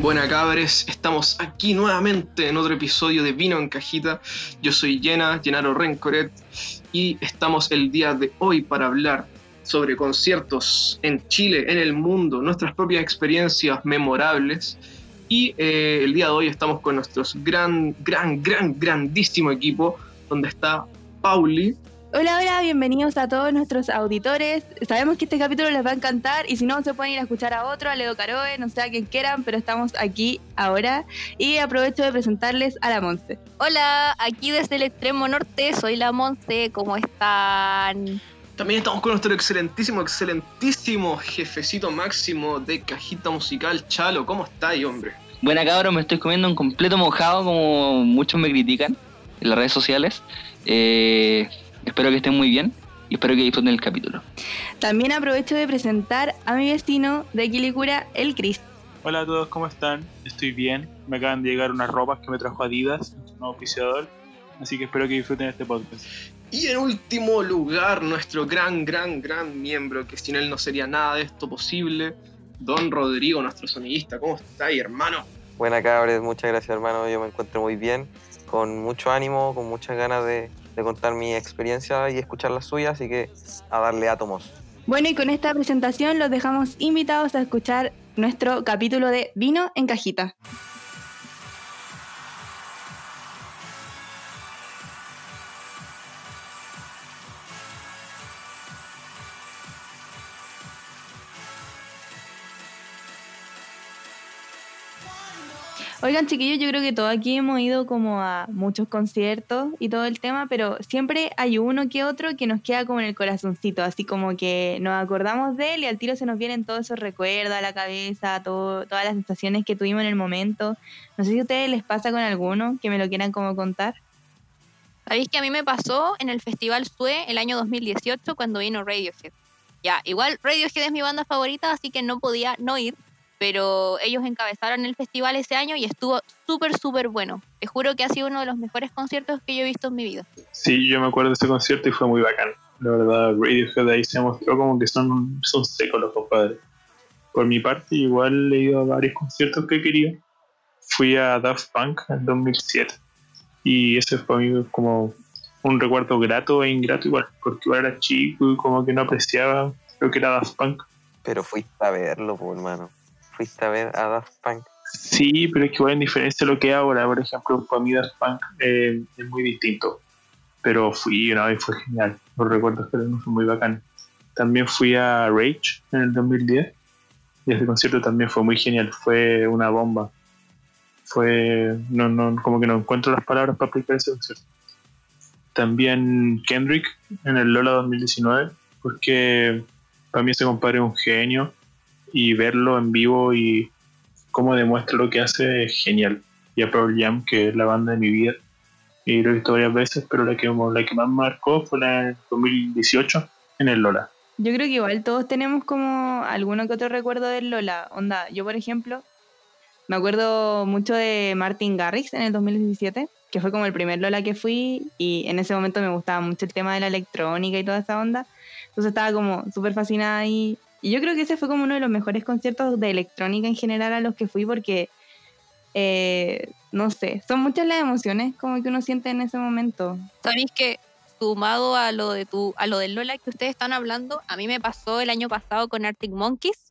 Buena cabres, estamos aquí nuevamente en otro episodio de Vino en Cajita. Yo soy Llena, Llenaro Rencoret, y estamos el día de hoy para hablar sobre conciertos en Chile, en el mundo, nuestras propias experiencias memorables. Y eh, el día de hoy estamos con nuestros gran, gran, gran, grandísimo equipo, donde está Pauli. Hola, hola, bienvenidos a todos nuestros auditores. Sabemos que este capítulo les va a encantar y si no, se pueden ir a escuchar a otro, a Leo Caroe, no sé a quien quieran, pero estamos aquí ahora y aprovecho de presentarles a la Monse. Hola, aquí desde el extremo norte, soy la Monse, ¿cómo están? También estamos con nuestro excelentísimo, excelentísimo jefecito máximo de cajita musical, Chalo. ¿Cómo está ahí, hombre? Buena cabrón, me estoy comiendo un completo mojado como muchos me critican en las redes sociales. Eh, espero que estén muy bien y espero que disfruten el capítulo. También aprovecho de presentar a mi vecino de Quilicura, el Cris. Hola a todos, ¿cómo están? Estoy bien. Me acaban de llegar unas ropas que me trajo Adidas, nuevo oficiador. Así que espero que disfruten este podcast. Y en último lugar, nuestro gran, gran, gran miembro, que sin él no sería nada de esto posible, Don Rodrigo, nuestro sonidista. ¿Cómo está ahí, hermano? Buena cabres, muchas gracias hermano, yo me encuentro muy bien, con mucho ánimo, con muchas ganas de, de contar mi experiencia y escuchar las suyas, así que a darle átomos. Bueno, y con esta presentación los dejamos invitados a escuchar nuestro capítulo de Vino en Cajita. Oigan, chiquillos, yo creo que todos aquí hemos ido como a muchos conciertos y todo el tema, pero siempre hay uno que otro que nos queda como en el corazoncito, así como que nos acordamos de él y al tiro se nos vienen todos esos recuerdos a la cabeza, todo, todas las sensaciones que tuvimos en el momento. No sé si a ustedes les pasa con alguno que me lo quieran como contar. Sabéis que a mí me pasó en el Festival SUE el año 2018 cuando vino Radiohead. Ya, igual Radiohead es mi banda favorita, así que no podía no ir, pero ellos encabezaron el festival ese año y estuvo súper, súper bueno. Te juro que ha sido uno de los mejores conciertos que yo he visto en mi vida. Sí, yo me acuerdo de ese concierto y fue muy bacán. La verdad, Radiohead ahí se mostró como que son, son secos los compadres. Por mi parte, igual he ido a varios conciertos que he querido. Fui a Daft Punk en 2007 y ese fue para mí como un recuerdo grato e ingrato igual, porque igual era chico y como que no apreciaba lo que era Daft Punk. Pero fuiste a verlo, pues, hermano. Fuiste a ver a Daft Punk. Sí, pero es que igual en diferencia de lo que ahora, por ejemplo, para mí Daft Punk eh, es muy distinto. Pero fui una vez, fue genial. Los recuerdos que tengo son muy bacanes. También fui a Rage en el 2010 y ese concierto también fue muy genial. Fue una bomba. Fue, no, no, como que no encuentro las palabras para explicar ese concierto. También Kendrick en el Lola 2019, porque para mí ese compadre es un genio y verlo en vivo y cómo demuestra lo que hace es genial. Y a Pearl Jam, que es la banda de mi vida, y lo he visto varias veces, pero la que, la que más marcó fue la en 2018 en el Lola. Yo creo que igual todos tenemos como alguno que otro recuerdo del Lola. Onda, yo por ejemplo, me acuerdo mucho de Martin Garrix en el 2017, que fue como el primer Lola que fui y en ese momento me gustaba mucho el tema de la electrónica y toda esa onda. Entonces estaba como súper fascinada ahí y yo creo que ese fue como uno de los mejores conciertos de electrónica en general a los que fui porque, eh, no sé, son muchas las emociones como que uno siente en ese momento. Sabéis que sumado a lo de tu, a lo del Lola que ustedes están hablando, a mí me pasó el año pasado con Arctic Monkeys,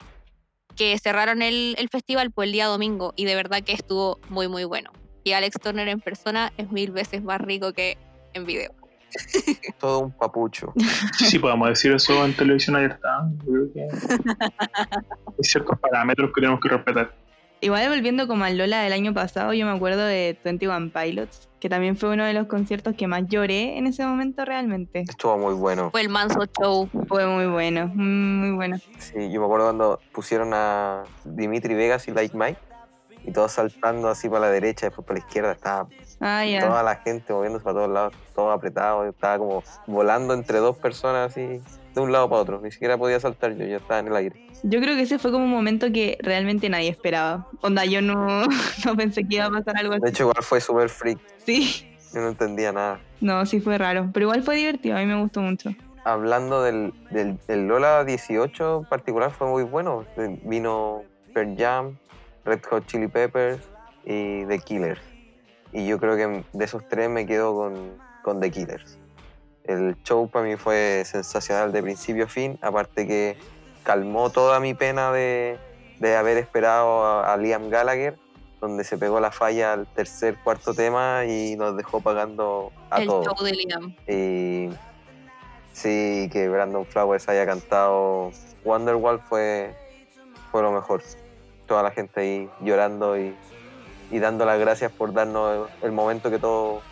que cerraron el, el festival por el día domingo y de verdad que estuvo muy muy bueno. Y Alex Turner en persona es mil veces más rico que en video. Todo un papucho. Sí, sí, podemos decir eso en televisión abierta. Yo creo que hay ciertos parámetros que tenemos que respetar. Igual volviendo como al Lola del año pasado, yo me acuerdo de 21 Pilots, que también fue uno de los conciertos que más lloré en ese momento realmente. Estuvo muy bueno. Fue el manso show. Fue muy bueno, muy bueno. Sí, yo me acuerdo cuando pusieron a Dimitri Vegas y Like Mike y todos saltando así para la derecha, después para la izquierda, estaba Ah, toda la gente moviéndose para todos lados, todo apretado, yo estaba como volando entre dos personas así, de un lado para otro, ni siquiera podía saltar yo, yo estaba en el aire. Yo creo que ese fue como un momento que realmente nadie esperaba. Onda, yo no, no pensé que iba a pasar algo así. De hecho, igual fue súper freak, Sí, yo no entendía nada. no, sí fue raro, pero igual fue divertido, a mí me gustó mucho. Hablando del, del, del Lola 18 en particular, fue muy bueno. Vino Pearl Jam, Red Hot Chili Peppers y The Killers. Y yo creo que de esos tres me quedo con, con The Killers. El show para mí fue sensacional de principio a fin, aparte que calmó toda mi pena de, de haber esperado a, a Liam Gallagher, donde se pegó la falla al tercer, cuarto tema y nos dejó pagando a el todos. show de Liam. Y sí, que Brandon Flowers haya cantado Wonderwall fue, fue lo mejor. Toda la gente ahí llorando y, y dando las gracias por darnos el, momento que todos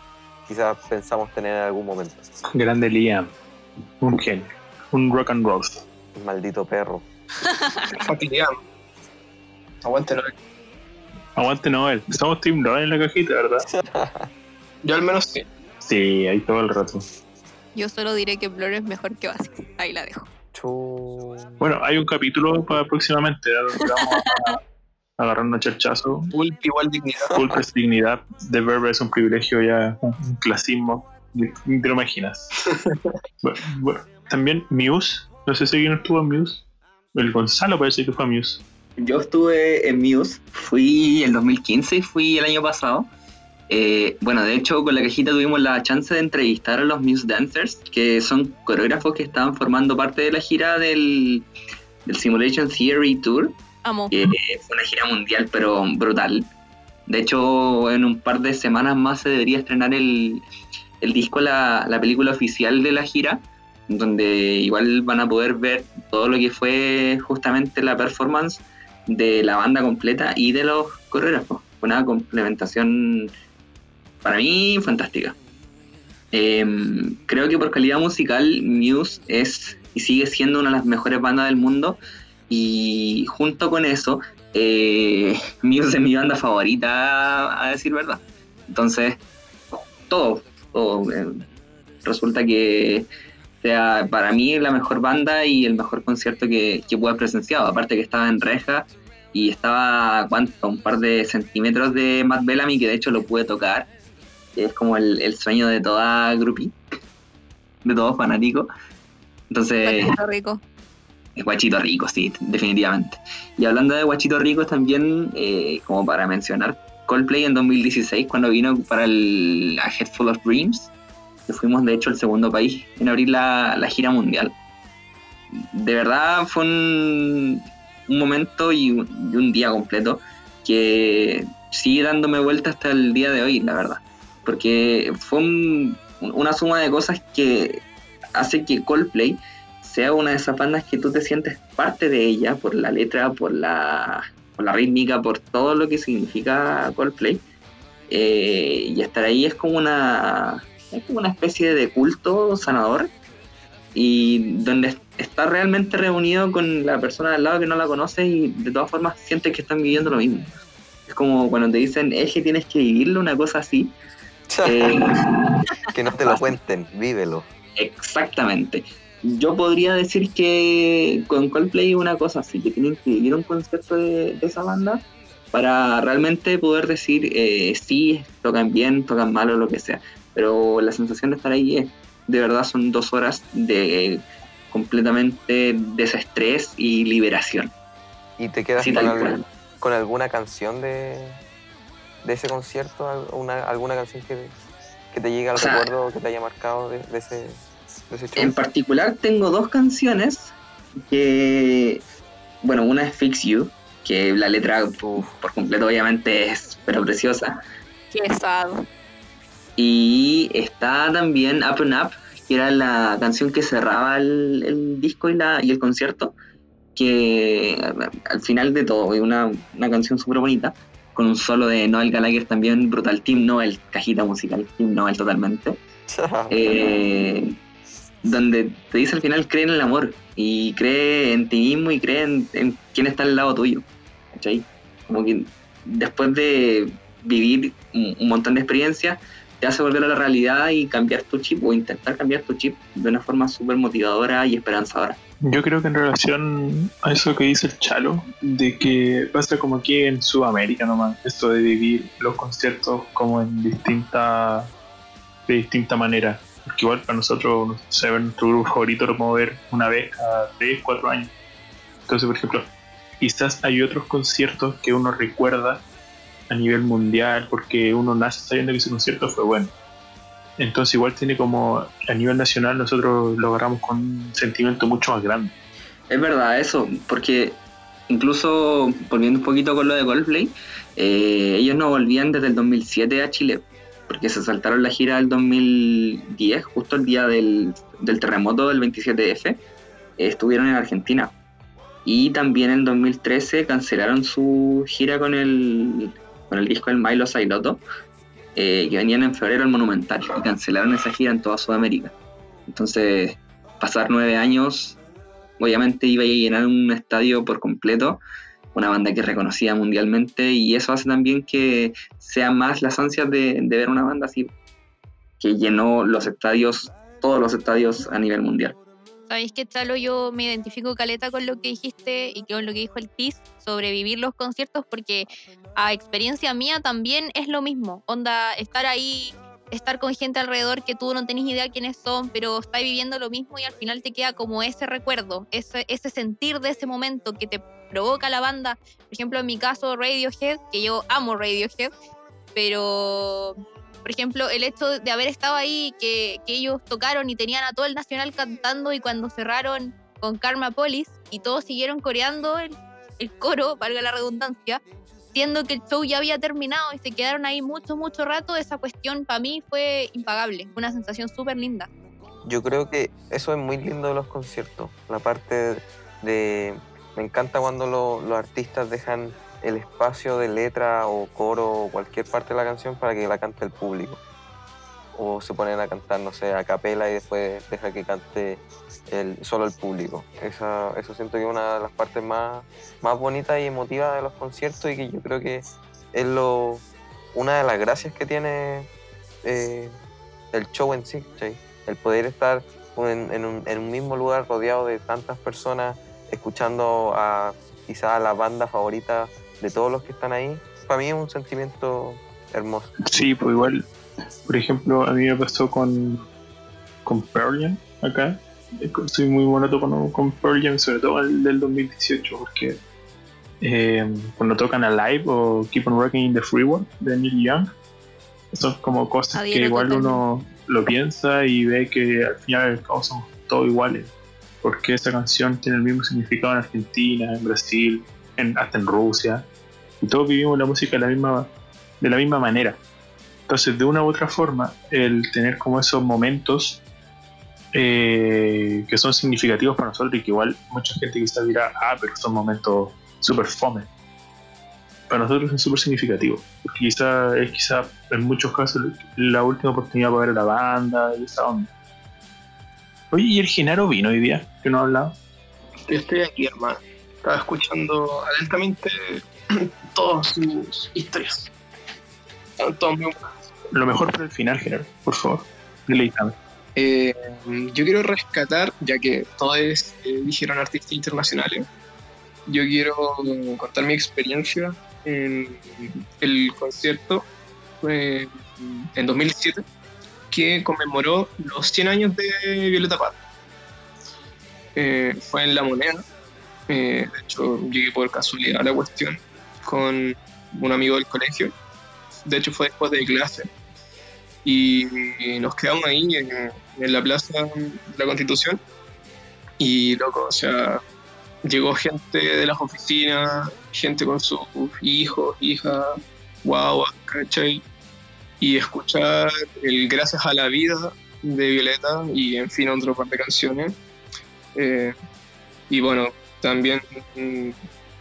quizás pensamos tener en algún momento. Grande Liam. Un genio. Un rock and roll. Maldito perro. Fucking Liam. Aguántelo. Aguante Noel. Somos Team Noel en la cajita, ¿verdad? Yo al menos sí. Sí, ahí todo el rato. Yo solo diré que Blur es mejor que Oasis. Ahí la dejo. Chu. Bueno, hay un capítulo para próximamente vamos a agarrar un charchazo. Pulp igual dignidad. Culpa es dignidad. The Verb es un privilegio ya, un clasismo. Ni te lo imaginas. bueno, bueno, también Muse. No sé si alguien estuvo en Muse. El Gonzalo parece que fue a Muse. Yo estuve en Muse, fui el 2015 y fui el año pasado. Eh, bueno, de hecho, con la cajita tuvimos la chance de entrevistar a los Muse Dancers, que son coreógrafos que estaban formando parte de la gira del, del Simulation Theory Tour, Fue una gira mundial, pero brutal. De hecho, en un par de semanas más se debería estrenar el, el disco, la, la película oficial de la gira, donde igual van a poder ver todo lo que fue justamente la performance de la banda completa y de los coreógrafos. Una complementación para mí fantástica. Em, creo que por calidad musical Muse es y sigue siendo una de las mejores bandas del mundo y junto con eso eh, es mi banda favorita a decir verdad. Entonces, todo, todo. eh, resulta que sea para mí la mejor banda y el mejor concierto que, que haber presenciado. Aparte que estaba en reja y estaba a un par de centímetros de Matt Bellamy, que de hecho lo pude tocar. Es como el, sueño de toda groupie, de todo fanático. Entonces, rico. Guachito Rico, sí, definitivamente. Y hablando de Guachito Rico, también, eh, como para mencionar, Coldplay en 2016, cuando vino para el A Head Full of Dreams, que fuimos de hecho el segundo país en abrir la, la gira mundial. De verdad fue un, momento y un, día completo que sigue dándome vuelta hasta el día de hoy, la verdad. Porque fue un- una suma de cosas que hace que Coldplay sea una de esas bandas que tú te sientes parte de ella por la letra, por la, por la rítmica, por todo lo que significa Coldplay. Eh, y estar ahí es como una, es como una especie de culto sanador y donde está realmente reunido con la persona al lado que no la conoce y de todas formas sientes que están viviendo lo mismo. Es como cuando te dicen, es que tienes que vivirlo, una cosa así. Eh, que no te lo cuenten, vívelo. Exactamente. Yo podría decir que con Coldplay una cosa así, que tienen que vivir un concierto de, de esa banda para realmente poder decir eh, sí, tocan bien, tocan mal o lo que sea. Pero la sensación de estar ahí es, de verdad, son dos horas de completamente desestrés y liberación. ¿Y te quedas Sí, con, al- alguna canción de, de ese concierto? ¿Al- Una, ¿Alguna canción que, que te llegue al O sea, recuerdo, que te haya marcado de, de ese? En particular tengo dos canciones que, bueno, una es Fix You, que la letra uf, por completo obviamente es pero preciosa. Qué sad. Y está también Up and Up, que era la canción que cerraba el, el disco y, la, y el concierto, que al final de todo es una, una canción súper bonita, con un solo de Noel Gallagher también brutal, Team Noel, cajita musical, Team Noel totalmente. Eh, donde te dice al final cree en el amor y cree en ti mismo y cree en, quién está al lado tuyo. ¿cachai? Como que después de vivir un, un montón de experiencias, te hace volver a la realidad y cambiar tu chip o intentar cambiar tu chip de una forma súper motivadora y esperanzadora. Yo creo que en relación a eso que dice el Chalo, de que pasa como aquí en Sudamérica nomás, esto de vivir los conciertos como en distinta, de distinta manera. Porque igual para nosotros, no sé, nuestro grupo favorito lo podemos ver una vez cada 3, 4 años. Entonces, por ejemplo, quizás hay otros conciertos que uno recuerda a nivel mundial porque uno nace sabiendo que ese concierto fue bueno. Entonces igual tiene como a nivel nacional nosotros lo agarramos con un sentimiento mucho más grande. Es verdad eso, porque incluso volviendo un poquito con lo de Coldplay, eh, ellos no volvían desde el 2007 a Chile, porque se saltaron la gira del 2010, justo el día del, del terremoto del 27F, estuvieron en Argentina. Y también en 2013 cancelaron su gira con el, con el disco El Milo Sailoto, eh, que venían en febrero al Monumental, y cancelaron esa gira en toda Sudamérica. Entonces, pasar nueve años, obviamente iba a llenar un estadio por completo, una banda que es reconocida mundialmente, y eso hace también que sean más las ansias de, de ver una banda así, que llenó los estadios, todos los estadios a nivel mundial. Sabéis que Chalo, yo me identifico caleta con lo que dijiste y con lo que dijo el TIS sobre vivir los conciertos, porque a experiencia mía también es lo mismo. Onda, estar ahí, estar con gente alrededor que tú no tenés idea quiénes son, pero estás viviendo lo mismo y al final te queda como ese recuerdo, ese, ese sentir de ese momento que te provoca la banda. Por ejemplo, en mi caso, Radiohead, que yo amo Radiohead, pero por ejemplo, el hecho de haber estado ahí, que, que, ellos tocaron y tenían a todo el Nacional cantando y cuando cerraron con Karma Polis y todos siguieron coreando el, el coro, valga la redundancia, siendo que el show ya había terminado y se quedaron ahí mucho, mucho rato, esa cuestión para mí fue impagable, una sensación súper linda. Yo creo que eso es muy lindo de los conciertos, la parte de... Me encanta cuando lo, los artistas dejan el espacio de letra o coro o cualquier parte de la canción para que la cante el público. O se ponen a cantar, no sé, a capela y después deja que cante solo el público. Esa, eso siento que es una de las partes más, más bonitas y emotivas de los conciertos y que yo creo que es lo, una de las gracias que tiene eh, el show en sí. El poder estar en un mismo lugar rodeado de tantas personas escuchando a quizás a la banda favorita de todos los que están ahí, para mí es un sentimiento hermoso. Sí, pues igual, por ejemplo, a mí me pasó con, con Pearl Jam acá. Soy muy monoto con, con Pearl Jam, sobre todo el del 2018, porque eh, cuando tocan a live o Keep on Rocking in the Free World de Neil Young, son como cosas Adhiero que igual uno lo piensa y ve que al final y al cabo somos todos iguales. Porque esa canción tiene el mismo significado en Argentina, en Brasil, en, hasta en Rusia. Y todos vivimos la música de la misma, de la misma manera. Entonces, de una u otra forma, el tener como esos momentos eh, que son significativos para nosotros y que igual mucha gente quizás dirá, ah, pero son momentos súper fome. Para nosotros es súper significativo, porque quizá es quizá en muchos casos la última oportunidad para ver a la banda y esa onda. Oye, ¿y el Genaro vino hoy día? Que no ha hablado. Yo estoy aquí, hermano. Estaba escuchando atentamente todas sus historias. Todas muy. Lo mejor para el final, Genaro, por favor. Deleítame. Eh, yo quiero rescatar, ya que todos eh, dijeron artistas internacionales, yo quiero contar mi experiencia en el concierto eh, en 2007 que conmemoró los 100 años de Violeta Parra. Eh, fue en La Moneda. Eh, de hecho, llegué por casualidad a la cuestión con un amigo del colegio. De hecho, fue después de clase. Y nos quedamos ahí en, la plaza de la Constitución. Y loco, o sea, llegó gente de las oficinas, gente con sus hijos, hijas, guaguas, ¿cachai? Y escuchar el Gracias a la Vida de Violeta y en fin otro par de canciones. Eh, y bueno, también mm,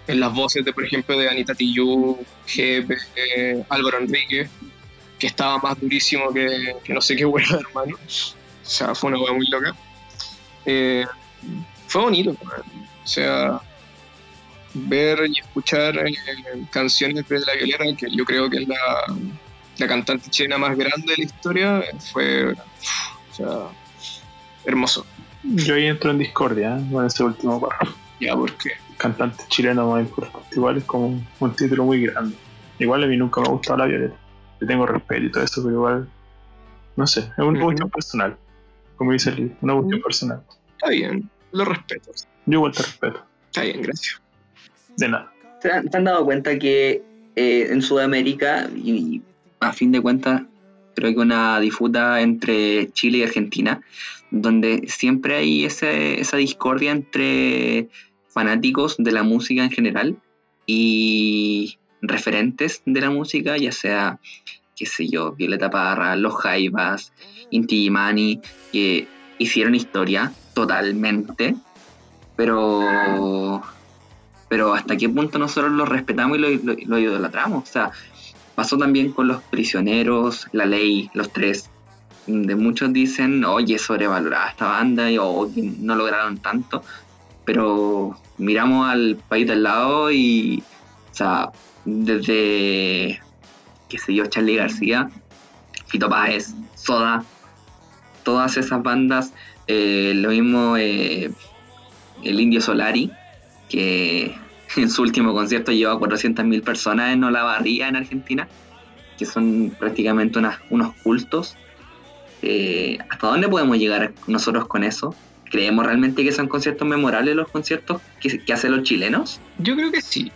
en las voces de, por ejemplo, de Anita Tijoux, Jepe, eh, Álvaro Enrique, que estaba más durísimo que, que no sé qué hueá, hermano. O sea, fue una hueá muy loca. Eh, fue bonito, weón. o sea, ver y escuchar canciones de La Violeta, que yo creo que es la, la cantante chilena más grande de la historia, fue o sea, hermoso. Yo ahí entro en discordia ¿eh? con ese último párrafo. Ya, porque Cantante chileno más importante. Igual es como un título muy grande. Igual a mí nunca me ha gustado la Violeta. Le tengo respeto y todo eso, pero igual, no sé, es una cuestión personal. Como dice el una cuestión personal. está bien, lo respeto. Yo igual te respeto. Está bien, gracias. De nada. ¿Se han, se han dado cuenta que eh, en Sudamérica, y, y a fin de cuentas, creo que una disputa entre Chile y Argentina, donde siempre hay ese- esa discordia entre fanáticos de la música en general y referentes de la música, ya sea, qué sé yo, Violeta Parra, Los Jaivas, Inti Illimani, que hicieron historia totalmente, pero pero hasta qué punto nosotros lo respetamos y lo, lo- lo idolatramos. O sea, pasó también con los prisioneros, la ley, los tres. De muchos dicen, oye, sobrevalorada esta banda y o que no lograron tanto. Pero miramos al país del lado y, o sea, desde, qué sé yo, Charlie García, Fito Páez, Soda, todas esas bandas, eh, lo mismo eh, el Indio Solari, que en su último concierto llevó a 400.000 personas en Olavarría, en Argentina, que son prácticamente unos cultos. Eh, ¿Hasta dónde podemos llegar nosotros con eso? ¿Creemos realmente que son conciertos memorables los conciertos que, que hacen los chilenos? Yo creo que sí.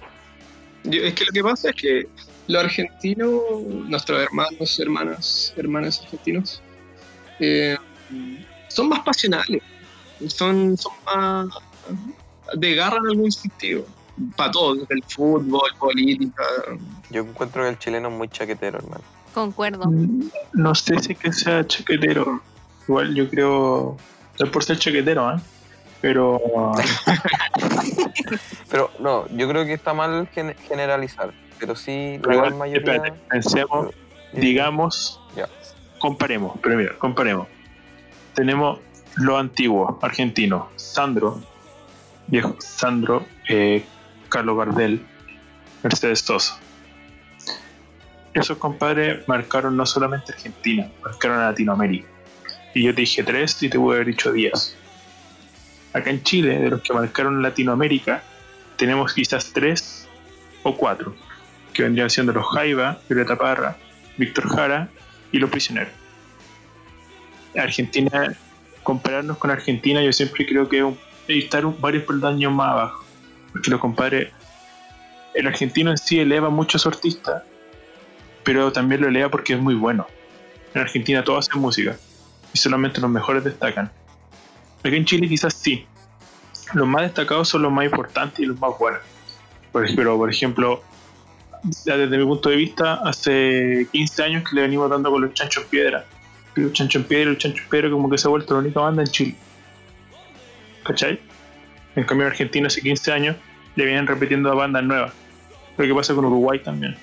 Es que lo que pasa es que los argentinos, nuestros hermanos, hermanas, hermanas argentinos, eh, son más pasionales, son, son más de garra en algún sentido. Para todo, desde el fútbol, política. Yo encuentro que el chileno es muy chaquetero, hermano. Concuerdo. No sé si es que sea chaquetero. Igual yo creo. No es por ser chaquetero, ¿eh? Pero. Pero no, yo creo que está mal gen- generalizar. Pero sí, la gran mayoría. espérate, pensemos, digamos. Ya. Comparemos, pero mira, comparemos. Tenemos lo antiguo, argentino. Sandro, viejo Sandro, eh, Carlos Gardel, Mercedes Sosa. Esos compadres marcaron no solamente Argentina, marcaron a Latinoamérica. Y yo te dije tres y te pude haber dicho diez. Acá en Chile, de los que marcaron Latinoamérica, tenemos quizás tres o cuatro, que vendrían siendo los Jaiba, Violeta Parra, Víctor Jara y los prisioneros. Argentina, compararnos con Argentina, yo siempre creo que estar varios peldaños más abajo. Porque los compadres, el argentino en sí eleva mucho a su artista, pero también lo eleva porque es muy bueno. En Argentina todos hacen música y solamente los mejores destacan. Aquí en Chile quizás sí. Los más destacados son los más importantes y los más buenos. Por ejemplo, por ejemplo, desde mi punto de vista, hace 15 años que le venimos dando con los chanchos piedra. Los chanchos piedra, los chanchos piedra, como que se ha vuelto la única banda en Chile. ¿Cachai? En cambio, en Argentina hace 15 años le vienen repitiendo a bandas nuevas. Lo que pasa con Uruguay también.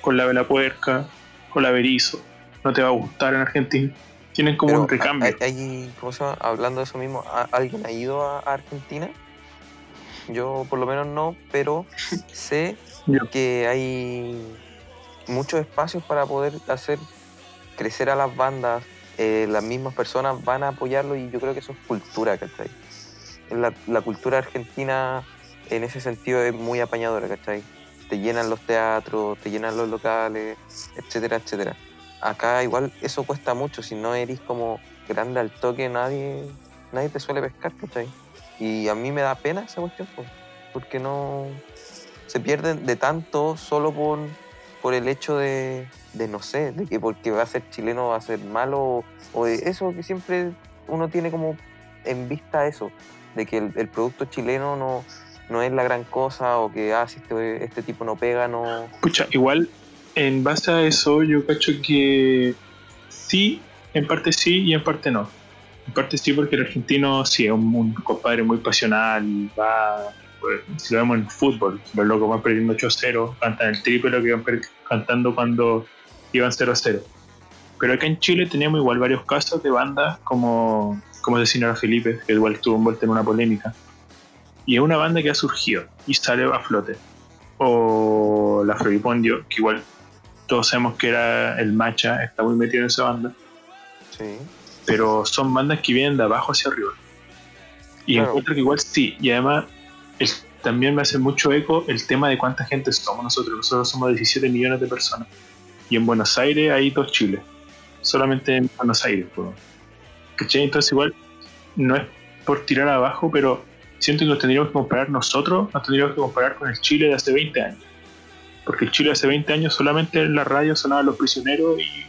Con la Vela Puerca, con la Berizo. No te va a gustar en Argentina. Tienen como pero un recambio. hay- ¿cómo se llama? Hablando de eso mismo, ¿a- ¿alguien ha ido a Argentina? Yo por lo menos no, pero sé que hay muchos espacios para poder hacer crecer a las bandas. eh, las mismas personas van a apoyarlo y yo creo que eso es cultura, ¿cachai? La, cultura argentina en ese sentido es muy apañadora, ¿cachai? Te llenan los teatros, te llenan los locales, etcétera, etcétera. Acá igual eso cuesta mucho, si no eres como grande al toque, nadie, nadie te suele pescar, ¿cachai? Y a mí me da pena esa cuestión, po, porque no se pierden de tanto solo por, por el hecho de, de, no sé, de que porque va a ser chileno va a ser malo, o de eso que siempre uno tiene como en vista eso, de que el, producto chileno no, no es la gran cosa, o que ah, si este, este tipo no pega, no... Pucha, igual en base a eso yo cacho que sí, en parte sí y en parte no. En parte sí porque el argentino sí es un, compadre muy pasional, va, pues, si lo vemos en fútbol, los locos van perdiendo 8-0, cantan el triple lo que per- cantando cuando iban 0-0. Pero acá en Chile tenemos igual varios casos de bandas como, como Asesino a Felipe, que igual estuvo envuelta en una polémica. Y es una banda que ha surgido y sale a flote o la Floripondio, que igual todos sabemos que era el Macha, está muy metido en esa banda, Sí. pero son bandas que vienen de abajo hacia arriba. Y Claro. encuentro que igual sí, y además el- también me hace mucho eco el tema de cuánta gente somos nosotros. Nosotros somos 17 millones de personas. Y en Buenos Aires hay dos Chiles. Solamente en Buenos Aires, pues. Entonces igual no es por tirar abajo, pero siento que nos tendríamos que comparar nosotros, nos tendríamos que comparar con el Chile de hace 20 años. Porque el Chile hace 20 años solamente en la radio sonaban los prisioneros y.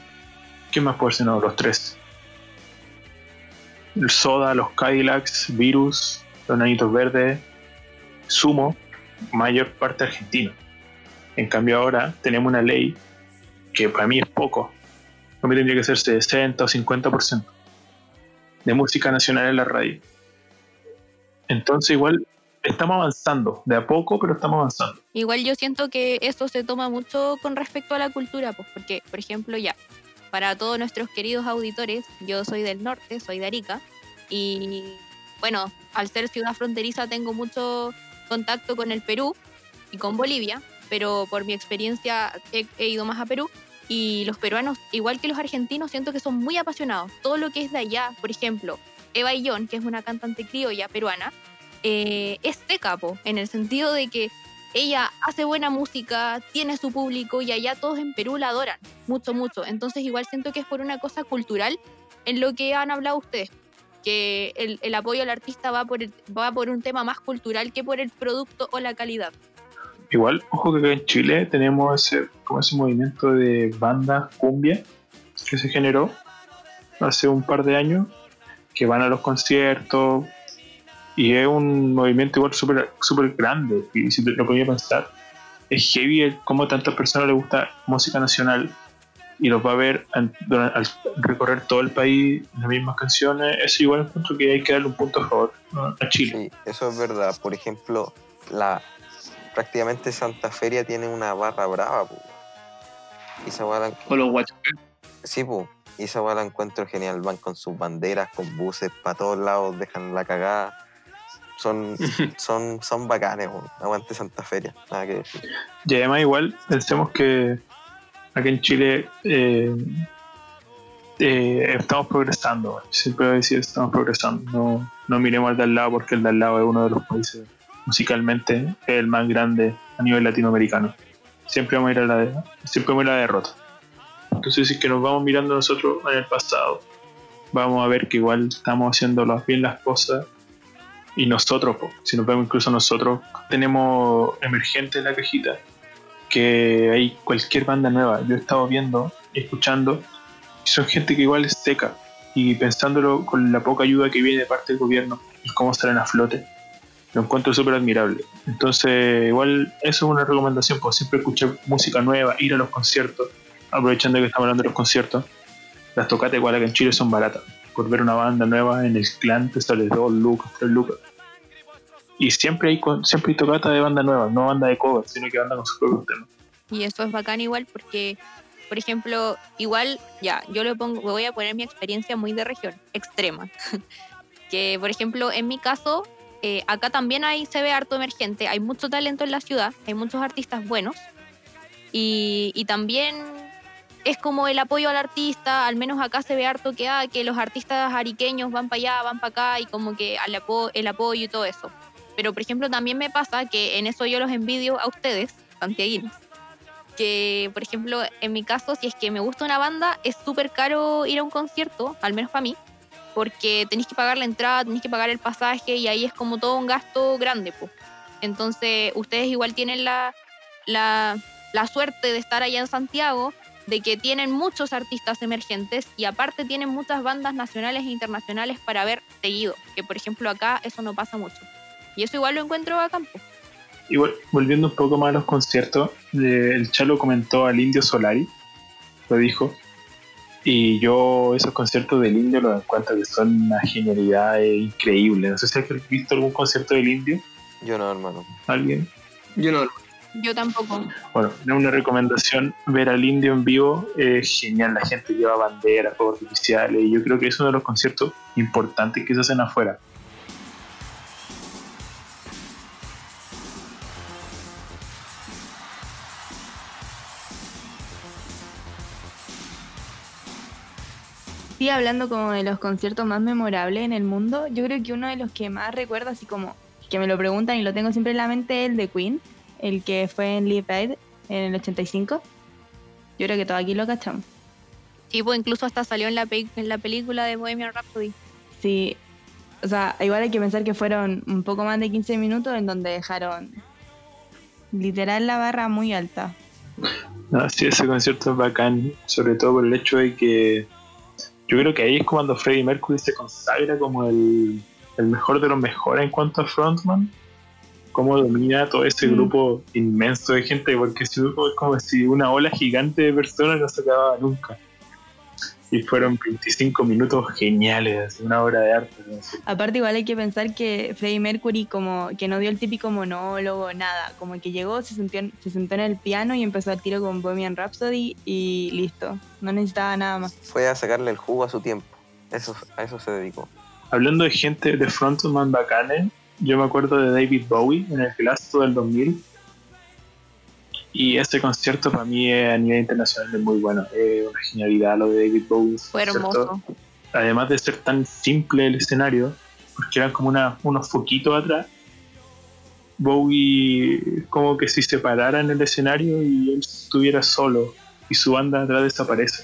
¿Qué más puede ser? No, los tres. El Soda, los Cadillacs, Virus, los Nanitos Verdes, Sumo, mayor parte argentino. En cambio ahora tenemos una ley que para mí es poco. Para mí tendría que ser 60 o 50% de música nacional en la radio. Entonces igual estamos avanzando, de a poco, pero estamos avanzando. Igual yo siento que eso se toma mucho con respecto a la cultura, pues porque, por ejemplo, ya, para todos nuestros queridos auditores, yo soy del norte, soy de Arica, y bueno, al ser ciudad fronteriza tengo mucho contacto con el Perú y con Bolivia, pero por mi experiencia he ido más a Perú y los peruanos, igual que los argentinos, siento que son muy apasionados. Todo lo que es de allá, por ejemplo, Eva Illón, que es una cantante criolla peruana, eh, es seca, po, en el sentido de que ella hace buena música, tiene su público y allá todos en Perú la adoran, mucho, mucho. Entonces igual siento que es por una cosa cultural en lo que han hablado ustedes, que el, el apoyo al artista va por, va por un tema más cultural que por el producto o la calidad. Igual, ojo que acá en Chile tenemos ese, como ese movimiento de banda cumbia que se generó hace un par de años, que van a los conciertos y es un movimiento igual súper súper grande. Y si lo podía pensar, es heavy el cómo tantas personas les gusta música nacional y los va a ver al recorrer todo el país las mismas canciones. Eso igual encuentro que hay que darle un punto a favor a Chile. Sí, eso es verdad. Por ejemplo, la prácticamente Santa Feria tiene una barra brava, pu. Y esa la, O los guachacán. sí, pu. Y esa la encuentro genial. Van con sus banderas, con buses para todos lados, dejan la cagada. Son, son, son bacanes. Aguante Santa Feria. Nada que decir. Y además igual pensemos que aquí en Chile eh, eh, estamos progresando, siempre voy a decir estamos progresando, no, no miremos al de al lado porque el de al lado es uno de los países musicalmente es el más grande a nivel latinoamericano. Siempre vamos a ir a la, siempre vamos a ir a la derrota. Entonces si es que nos vamos mirando nosotros en el pasado, vamos a ver que igual estamos haciendo bien las cosas y nosotros, si nos vemos incluso nosotros, tenemos emergente en la cajita que hay cualquier banda nueva. Yo he estado viendo, escuchando, y son gente que igual es seca. Y pensándolo con la poca ayuda que viene de parte del gobierno y cómo salen a flote, lo encuentro súper admirable. Entonces, igual eso es una recomendación, pues siempre escuchar música nueva, ir a los conciertos, aprovechando que estamos hablando de los conciertos. Las tocatas igual acá en Chile son baratas. Por ver una banda nueva en el clan te sale 2 lucas, 3 lucas. Y siempre hay, siempre hay tocata de banda nueva, no banda de cover, sino que banda con sus propios temas. Y eso es bacán igual porque, por ejemplo, igual, ya, yo le pongo, voy a poner mi experiencia muy de región, extrema. que, por ejemplo, en mi caso, eh, acá también hay, se ve harto emergente, hay mucho talento en la ciudad, hay muchos artistas buenos. Y, también es como el apoyo al artista, al menos acá se ve harto que, ah, que los artistas ariqueños van para allá, van para acá y como que al apo- el apoyo y todo eso. Pero, por ejemplo, también me pasa que en eso yo los envidio a ustedes, santiaguinos que, por ejemplo, en mi caso, si es que me gusta una banda, es súper caro ir a un concierto, al menos para mí, porque tenéis que pagar la entrada, tenéis que pagar el pasaje y ahí es como todo un gasto grande. po. Entonces, ustedes igual tienen la, la, la suerte de estar allá en Santiago, de que tienen muchos artistas emergentes y aparte tienen muchas bandas nacionales e internacionales para ver seguido, que por ejemplo acá eso no pasa mucho. Y eso igual lo encuentro a campo. Igual, volviendo un poco más a los conciertos, eh, el Chalo comentó al Indio Solari, lo dijo, y yo esos conciertos del Indio los encuentro que son una genialidad increíble. No sé si has visto algún concierto del Indio, Yo no, hermano. alguien. Yo no. Yo tampoco. Bueno, es una recomendación ver al Indio en vivo, es genial, la gente lleva banderas, fuegos artificiales, y yo creo que es uno de los conciertos importantes que se hacen afuera. Sí, hablando como de los conciertos más memorables en el mundo, yo creo que uno de los que más recuerdo, así como que me lo preguntan y lo tengo siempre en la mente, es el de Queen, el que fue en Live Aid en el 85. Yo creo que todo aquí lo cachamos. Sí, pues incluso hasta salió en la, pe- en la película de Bohemian Rhapsody. Sí, O sea, igual hay que pensar que fueron un poco más de 15 minutos en donde dejaron literal la barra muy alta. No, sí, ese concierto es bacán, sobre todo por el hecho de que yo creo que ahí es cuando Freddie Mercury se consagra como el, el mejor de los mejores en cuanto a frontman, cómo domina todo ese Mm. grupo inmenso de gente, porque si- es como si una ola gigante de personas no se acababa nunca. Y fueron 25 minutos geniales, una obra de arte. Aparte igual hay que pensar que Freddie Mercury como que no dio el típico monólogo, nada, como que llegó, se sentó, en- se sentó en el piano y empezó el tiro con Bohemian Rhapsody y listo, no necesitaba nada más. Fue a sacarle el jugo a su tiempo. Eso, a eso se dedicó. Hablando de gente de frontman bacanes, yo me acuerdo de David Bowie en el Glasto del 2000. Y ese concierto para mí a nivel internacional es muy bueno. Es una genialidad lo de David Bowie. Fue hermoso. Además de ser tan simple el escenario, porque eran como una- unos foquitos atrás. Bowie como que si se parara en el escenario y él estuviera solo y su banda atrás desaparece.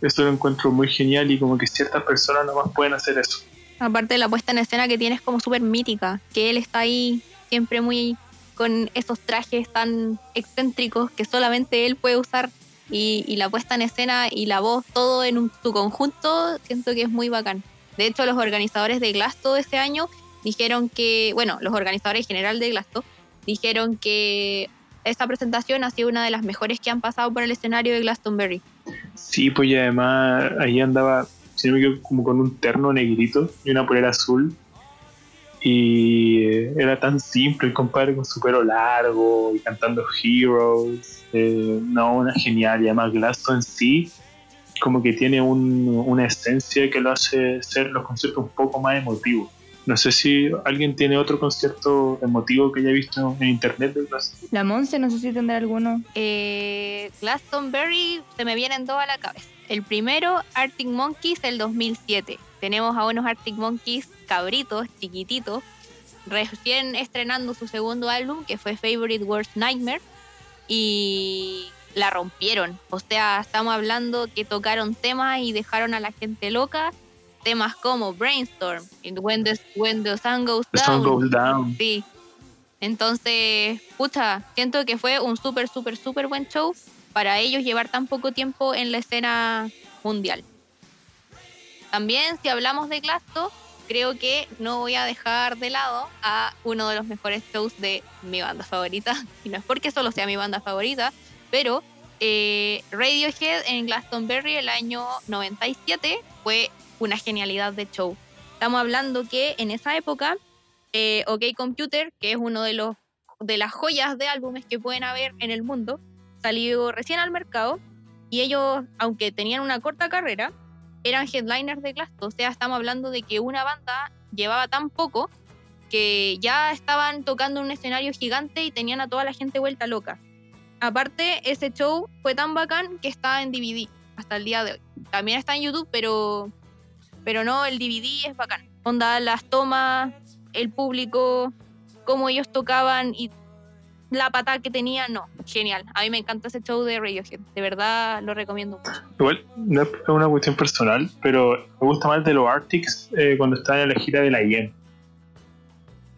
Eso lo encuentro muy genial y como que ciertas personas nomás pueden hacer eso. Aparte de la puesta en escena que tiene es como súper mítica, que él está ahí siempre muy con esos trajes tan excéntricos que solamente él puede usar y, la puesta en escena y la voz, todo en su conjunto, siento que es muy bacán. De hecho, los organizadores de Glasto este año dijeron que, bueno, los organizadores general de Glasto dijeron que esta presentación ha sido una de las mejores que han pasado por el escenario de Glastonbury. Sí, pues y además ahí andaba, si no me equivoco, como con un terno negrito y una polera azul. Y eh, era tan simple el compadre con su pelo largo y cantando Heroes. eh, no, una genial. Y además Glaston en sí, como que tiene un- una esencia que lo hace ser los conciertos un poco más emotivos. No sé si alguien tiene otro concierto emotivo que haya visto en internet de Glaston. La Monse no sé si tendrá alguno. Eh, Glastonbury se me vienen dos a la cabeza. El primero, Arctic Monkeys, el 2007. Tenemos a unos Arctic Monkeys cabritos, chiquititos, recién estrenando su segundo álbum, que fue Favorite Worst Nightmare, y la rompieron. O sea, estamos hablando que tocaron temas y dejaron a la gente loca. Temas como Brainstorm, y When the, When the Sun Goes The Down. Sun Goes Down. Sí. Entonces, pucha, siento que fue un súper, súper, súper buen show para ellos llevar tan poco tiempo en la escena mundial. También, si hablamos de Glasto, creo que no voy a dejar de lado a uno de los mejores shows de mi banda favorita. Y no es porque solo sea mi banda favorita, pero eh, Radiohead en Glastonbury el año 97 fue una genialidad de show. Estamos hablando que en esa época eh, OK Computer, que es uno de los de las joyas de álbumes que pueden haber en el mundo, salió recién al mercado y ellos, aunque tenían una corta carrera, eran headliners de Glasto. O sea, estamos hablando de que una banda llevaba tan poco que ya estaban tocando un escenario gigante y tenían a toda la gente vuelta loca. Aparte, ese show fue tan bacán que está en DVD hasta el día de hoy. También está en YouTube, pero, pero no, el DVD es bacán. Onda, las tomas, el público, cómo ellos tocaban y la patada que tenían, no, genial. A mí me encanta ese show de Radiohead, de verdad lo recomiendo mucho. Igual, no es una cuestión personal, pero me gusta más de los Arctics eh, cuando estaban en la gira de la IEM.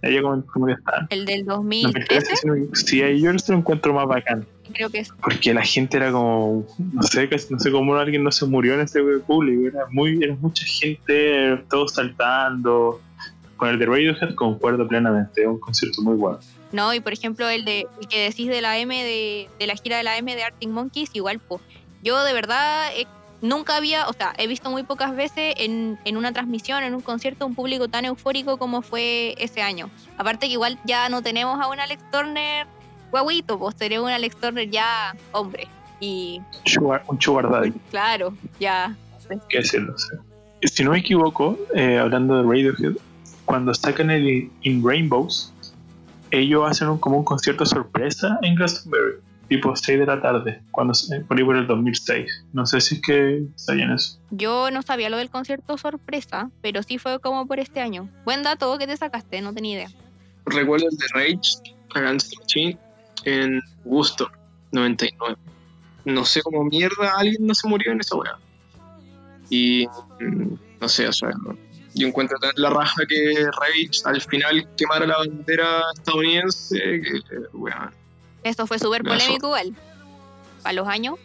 Ellos como, como que están. El del 2013, 2013, si no- Sí, ahí yo lo encuentro más bacán. creo que es. Porque la gente era como, no sé, no sé cómo alguien no se murió en ese público. Era, muy, era mucha gente, todos saltando. Con el de Radiohead concuerdo plenamente, es un concierto muy bueno. No, y por ejemplo, el de el que decís de la M de, de la gira de la M de Arctic Monkeys, igual, pues. Yo de verdad eh, nunca había, o sea, he visto muy pocas veces en, en una transmisión, en un concierto, un público tan eufórico como fue ese año. Aparte que igual ya no tenemos a un Alex Turner guaguito, pues tenemos un Alex Turner ya hombre. Y Sugar- un sugar daddy, claro, ya. decirlo. sí. Si no me equivoco, eh, hablando de Radiohead, cuando sacan el In Rainbows, ellos hacen un, como un concierto sorpresa en Glastonbury, tipo 6 de la tarde, cuando se- por ahí por el 2006. No sé si es que sabían eso. Yo no sabía lo del concierto sorpresa, pero sí fue como por este año. Buen dato que te sacaste, no tenía idea. Recuerdo el de Rage Against the Machine en Gusto 99. No sé cómo mierda alguien no se murió en esa weá. Y mm, no sé, o sea, Yo encuentro tan la raja que Rage al final quemara la bandera estadounidense, que, weón. Esto fue súper polémico igual. Para los años.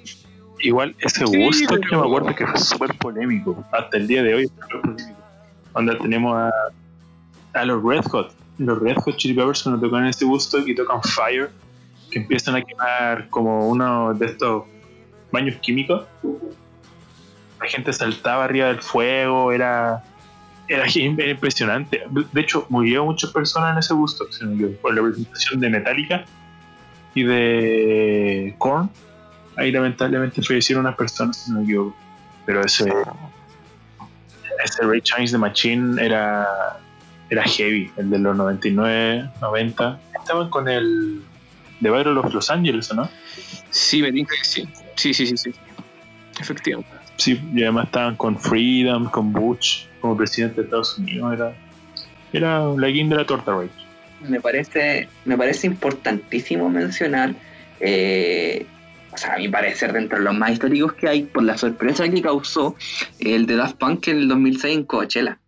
Igual ese Sí, Woodstock pero- yo me acuerdo que fue súper polémico. Hasta el día de hoy es súper polémico. Donde tenemos a, a los Red Hot. Los Red Hot Chili Peppers cuando tocan ese Woodstock y tocan Fire, que empiezan a quemar como uno de estos baños químicos. La gente saltaba arriba del fuego, era, era, impresionante. De hecho, murieron muchas personas en ese equivoco, por la presentación de Metallica y de Korn. Ahí lamentablemente fallecieron unas personas, si no me equivoco. Pero ese, ese Ray Charles de Machine era, era heavy, el de los 99, 90. Estaban con el de Battle of Los Angeles, ¿o ¿no? Sí, me que sí. Sí, sí, sí, sí. Efectivamente. Sí, y además estaban con Freedom, con Bush, como presidente de Estados Unidos. Era, era la guinda de la torta, Ray. me parece, me parece importantísimo mencionar, eh, o sea, a mi parecer, dentro de los más históricos que hay, por la sorpresa que causó el de Daft Punk en el 2006 en Coachella.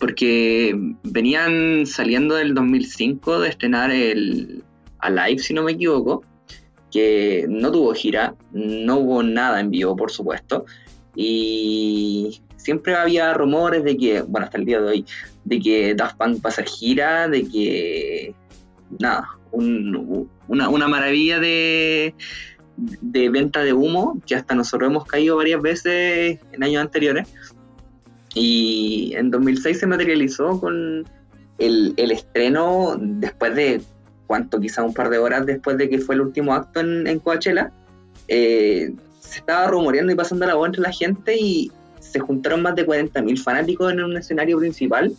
Porque venían saliendo del 2005 de estrenar el Alive, si no me equivoco, que no tuvo gira, no hubo nada en vivo, por supuesto, y siempre había rumores de que, bueno, hasta el día de hoy, de que Daft Punk va a hacer gira, de que nada, un- una, una maravilla de, de venta de humo, que hasta nosotros hemos caído varias veces en años anteriores. Y en 2006 se materializó con el, el estreno después de, ¿cuánto? Quizá un par de horas después de que fue el último acto en, en Coachella. eh, se estaba rumoreando y pasando la voz entre la gente y se juntaron más de 40.000 fanáticos en un escenario principal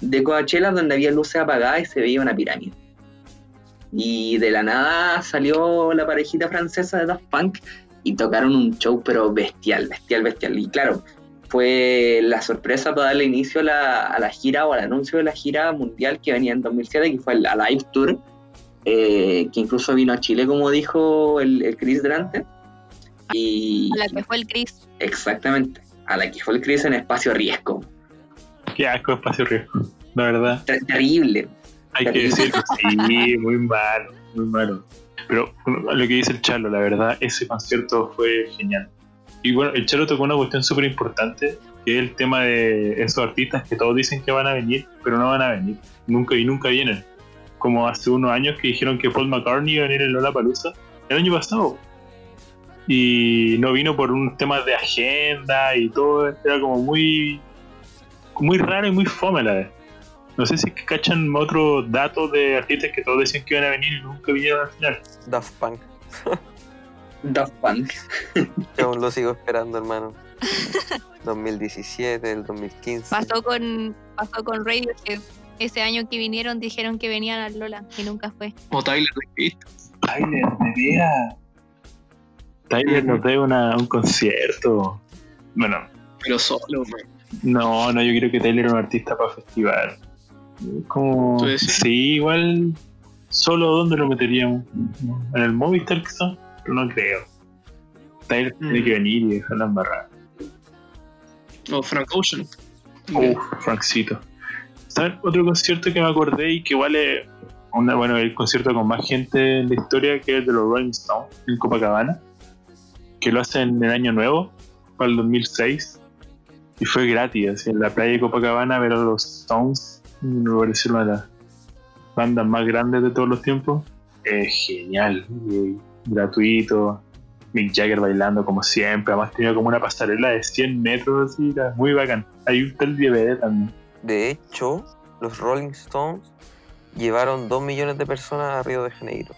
de Coachella donde había luces apagadas y se veía una pirámide. Y de la nada salió la parejita francesa de Daft Punk y tocaron un show pero bestial, bestial, bestial. Y claro, fue la sorpresa para darle inicio a la, a la gira o al anuncio de la gira mundial que venía en 2007, que fue el Alive Tour, eh, que incluso vino a Chile, como dijo el, el Chris delante. Y A la que fue el Chris. exactamente, a la que fue el Chris en espacio riesgo. Qué asco espacio riesgo. La verdad, Ter- terrible. hay que decir que sí, muy malo, muy malo. Pero lo que dice el Chalo, la verdad, ese concierto fue genial. Y bueno, el Chalo tocó una cuestión súper importante, que es el tema de esos artistas que todos dicen que van a venir, pero no van a venir. Nunca y nunca vienen. Como hace unos años que dijeron que Paul McCartney iba a venir en Lollapalooza, el año pasado. Y no vino por un tema de agenda y todo, era como muy muy raro y muy fome a la vez. No sé si es que cachan otros datos de artistas que todos decían que iban a venir y nunca vinieron al final. Daft Punk. Daft Punk. Yo aún lo sigo esperando, hermano. 2017, el 2015. Pasó con, pasó con Radiohead. Ese año que vinieron dijeron que venían al Lola y nunca fue. O Tyler Creator. Tyler, de veras. Tyler nos debe una- un concierto. Bueno, Pero solo, man. no, no, yo creo que Tyler es un artista para festival. Como, sí, igual, solo ¿dónde lo meteríamos? ¿En el Movistar quizás? Pero no creo. Tyler tiene Mm. que venir y dejar la embarrada. O Frank Ocean. Uf, Frankcito. ¿Saben? Otro concierto que me acordé y que es una, bueno, el concierto con más gente en la historia que es el de los Rolling Stones en Copacabana, que lo hacen en el año nuevo, para el 2006, y fue gratis, en la playa de Copacabana ver a los Stones, me pareció una de las bandas más grandes de todos los tiempos. Es genial, y gratuito, Mick Jagger bailando como siempre, además tenía como una pasarela de 100 metros, así, era muy bacán. Ahí está el DVD también. De hecho, los Rolling Stones llevaron 2 millones de personas a Río de Janeiro.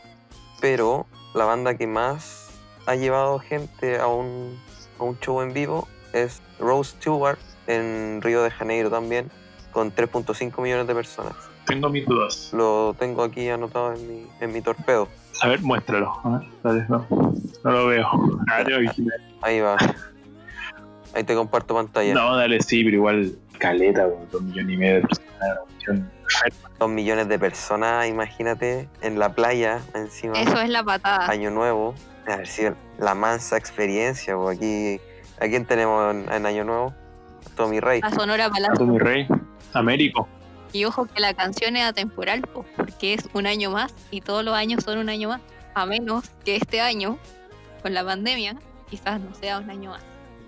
Pero la banda que más ha llevado gente a un, a un show en vivo es Rose Stewart en Río de Janeiro también, con 3.5 millones de personas. Tengo mis dudas. Lo tengo aquí anotado en mi, en mi torpedo. A ver, muéstralo. A ver, dale, no, no lo veo. Ah. Ahí va. Ahí te comparto pantalla. No, dale, sí, pero igual caleta, weón, dos millones y medio de personas. Dos millones de personas, imagínate, en la playa encima. Eso es la patada. Año Nuevo, a ver si la mansa experiencia, pues aquí, ¿a quién tenemos en, en Año Nuevo? Tommy Rey. A Sonora A Palacio. Tommy Rey, Américo. Y ojo que la canción es atemporal, po, porque es un año más y todos los años son un año más. A menos que este año, con la pandemia, quizás no sea un año más.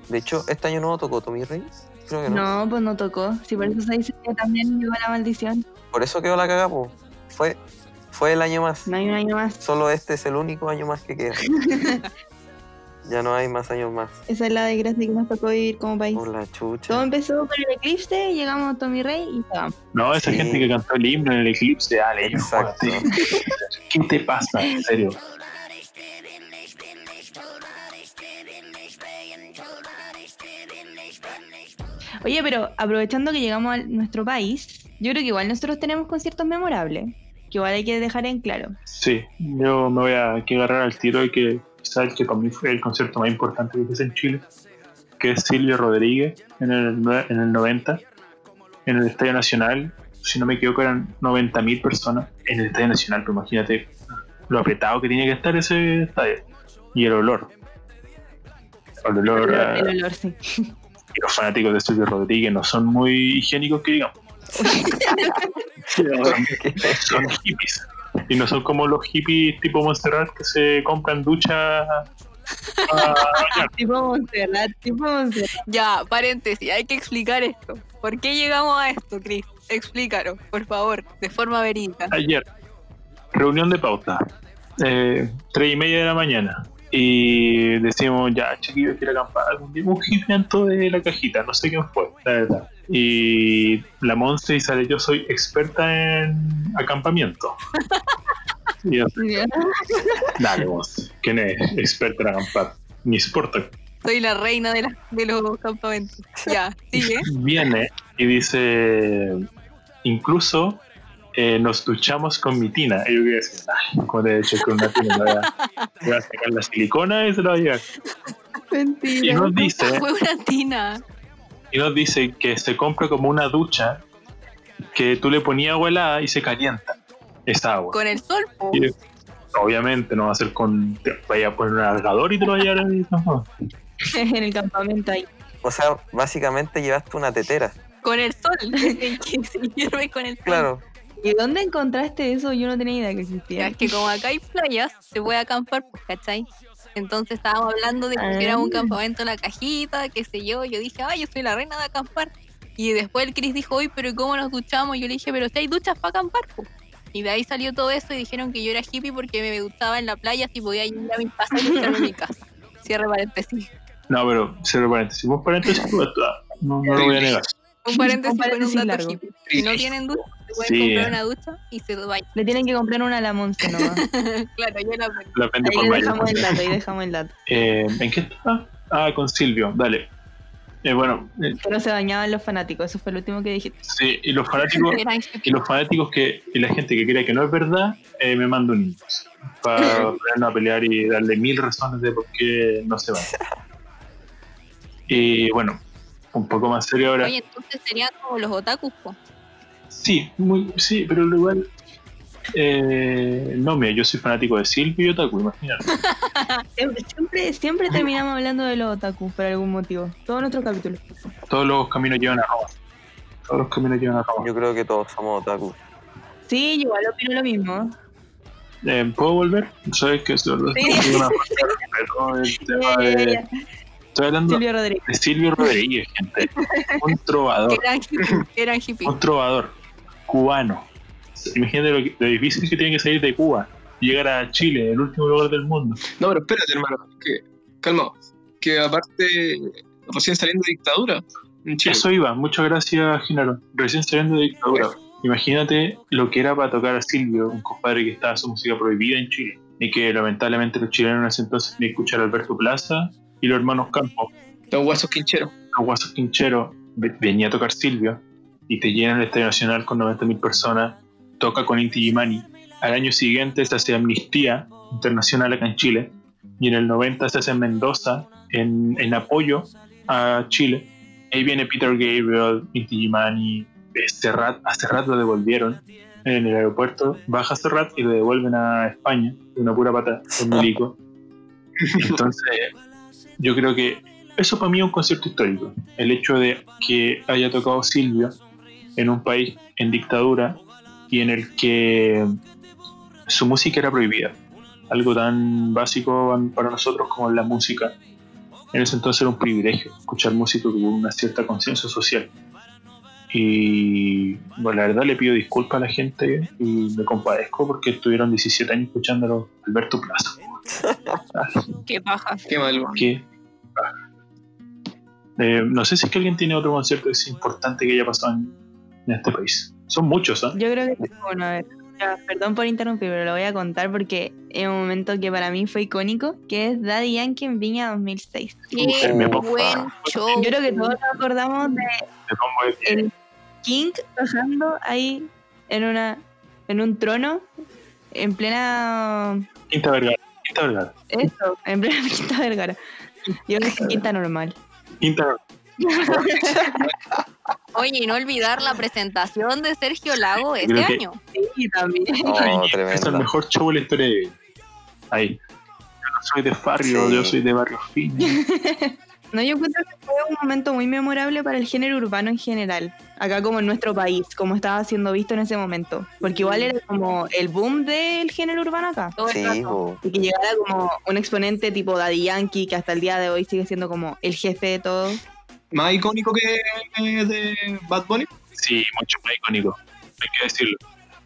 De hecho, este año no tocó Tommy Rey. Creo que no. No, pues no tocó. Si por eso se dice que también llegó la maldición. Por eso quedó la cagada, po. Fue, fue el año más. No hay un año más. Solo este es el único año más que queda. ya no hay más años más. Esa es la desgracia que nos tocó vivir como país. Por la chucha. Todo empezó con el eclipse, llegamos a Tommy Rey y pagamos. No, esa Sí. gente que cantó el himno en el eclipse, dale, Exacto. ¿Qué te pasa? En serio. Oye, pero aprovechando que llegamos a nuestro país, yo creo que igual nosotros tenemos conciertos memorables. Que igual hay que dejar en claro. Sí, yo me voy a que agarrar al tiro de que quizá el que para mí fue el concierto más importante que hice en Chile, que es Silvio Rodríguez en el, en el 90, en el Estadio Nacional. Si no me equivoco, eran 90.000 personas en el Estadio Nacional, pero imagínate lo apretado que tiene que estar ese estadio. Y el olor. El olor a- El olor, sí. y los fanáticos de Silvio Rodríguez no son muy higiénicos que digamos. Son hippies. Y no son como los hippies tipo Montserrat que se compran ducha para bañar. tipo Montserrat, tipo Montserrat. Ya, paréntesis, hay que explicar esto. ¿Por qué llegamos a esto, Chris? Explícalo, por favor, de forma verídica. Ayer, reunión de pauta, eh, tres y media de la mañana. Y decimos, ya, chiquillos, quiero acampar. Un movimiento de la cajita, no sé quién fue, la verdad. Y la Monse y sale, yo soy experta en acampamiento. Y Dale vos, ¿quién es experta en acampar? Ni Sportac. Soy la reina de, la- de los campamentos. Ya, sigue. Viene y dice, incluso eh, nos duchamos con mi tina. Y yo así, ay, ¿cómo te con una tina? Voy, a, voy a sacar la silicona y se la voy a llevar. Y Mentira. nos dice, Fue una tina. y nos dice que se compra como una ducha que tú le ponías agua helada y se calienta esa agua. Con el sol. Y, obviamente no va a ser con, te vaya a poner un alargador y te lo va a llevar ahí. no. en el campamento ahí. O sea, básicamente llevaste una tetera. Con el sol. que se hierve con el sol. Claro. ¿Y dónde encontraste eso? Yo no tenía idea que existía. es que como acá hay playas, se puede acampar, pues, ¿cachai? Entonces estábamos hablando de que Ah. hiciéramos un campamento en la cajita, qué sé yo. Yo dije, ay, yo soy la reina de acampar. Y después el Chris dijo, uy, pero ¿y ¿cómo nos duchamos? Y yo le dije, pero si hay duchas para acampar, pues. Y de ahí salió todo eso y dijeron que yo era hippie porque me duchaba en la playa si podía ir a mi casa y ducharme en mi casa. Cierre paréntesis. No, pero cierro paréntesis. Un paréntesis, pues, no, no lo voy a negar. Un paréntesis, Un paréntesis con un dato largo. hippie. Si no tienen ducha, se Sí. comprar una ducha y se bañan. Le tienen que comprar una a la Monse nomás. claro, yo la La vende Ahí por dejamos el dato, ahí dejamos el dato. Eh, ¿En qué está? Ah, con Silvio, dale. Eh, bueno, eh, Que no se bañaban los fanáticos, eso fue lo último que dije. sí, y los fanáticos, y los fanáticos que, y la gente que crea que no es verdad, eh, me manda un inbox para ponernos a pelear y darle mil razones de por qué no se van. Y bueno, un poco más serio ahora. Oye, entonces serían como los otakus, po. Sí, muy, sí, pero igual. Eh, no, mira, yo soy fanático de Silvio y Otaku, imagínate. Siempre, siempre, terminamos hablando de los otaku por algún motivo. Todos nuestros capítulos. Todos los caminos llevan a Roma. Todos los caminos llevan a Roma. Yo creo que todos somos otaku. Sí, yo igual opino lo mismo. Eh, ¿Puedo volver? Sabes que eso es una el tema de-. Estoy hablando Silvio Rodríguez. de Silvio Rodríguez, gente. Un trovador. Un trovador cubano. Imagínate lo, que- lo difícil que tiene que salir de Cuba y llegar a Chile, el último lugar del mundo. No, pero espérate, hermano. Que, calma. Que aparte, recién saliendo de dictadura en Chile. Eso iba, muchas gracias, Genaro. Recién saliendo de dictadura. Imagínate lo que era para tocar a Silvio, un compadre que estaba su música prohibida en Chile. Y que lamentablemente los chilenos en ese entonces que escuchar a Alberto Plaza y los hermanos Campos. Los huesos quincheros. a Guaso Quinchero ve- venía a tocar Silvio y te llenan el Estadio Nacional con 90.000 personas, toca con Inti Gimani. Al año siguiente se hace Amnistía Internacional acá en Chile y en el 90 se hace en Mendoza en, en apoyo a Chile. Ahí viene Peter Gabriel, Inti Gimani, eh, Serrat, a Serrat lo devolvieron en el aeropuerto, baja Serrat y lo devuelven a España de una pura pata con milico. Entonces, yo creo que eso para mí es un concierto histórico. El hecho de que haya tocado Silvio en un país en dictadura y en el que su música era prohibida. Algo tan básico para nosotros como la música. En ese entonces era un privilegio escuchar música con una cierta conciencia social. Y bueno, la verdad le pido disculpas a la gente y me compadezco porque estuvieron 17 años escuchándolo Alberto Plaza. Qué paja. Qué mal. ¿Qué? Eh, no sé si es que alguien tiene otro concierto que es importante que haya pasado en, en este país. Son muchos, ¿ah? Yo creo que, bueno, a ver, ya, perdón por interrumpir, pero lo voy a contar porque es un momento que para mí fue icónico, que es Daddy Yankee en Viña 2006. Qué buen show. Yo creo que todos nos acordamos de el King bajando ahí en una en un trono en plena Quinta Vergara. Quinta Vergara. eso, en plena Quinta Vergara. Yo creo que Quinta normal. Quinta Vergara. Oye, y no olvidar la presentación de Sergio Lago este que- año. Sí, también. Oh, Es el mejor show de la historia de. Ahí. Yo no soy de barrio, Sí. yo soy de barrio fino. No, yo encuentro que fue un momento muy memorable para el género urbano en general, acá como en nuestro país, como estaba siendo visto en ese momento, porque igual era como el boom del género urbano acá. Todo Sí. Y que llegara como un exponente tipo Daddy Yankee, que hasta el día de hoy sigue siendo como el jefe de todo. Más icónico que de Bad Bunny. Sí, mucho más icónico. Hay que decirlo.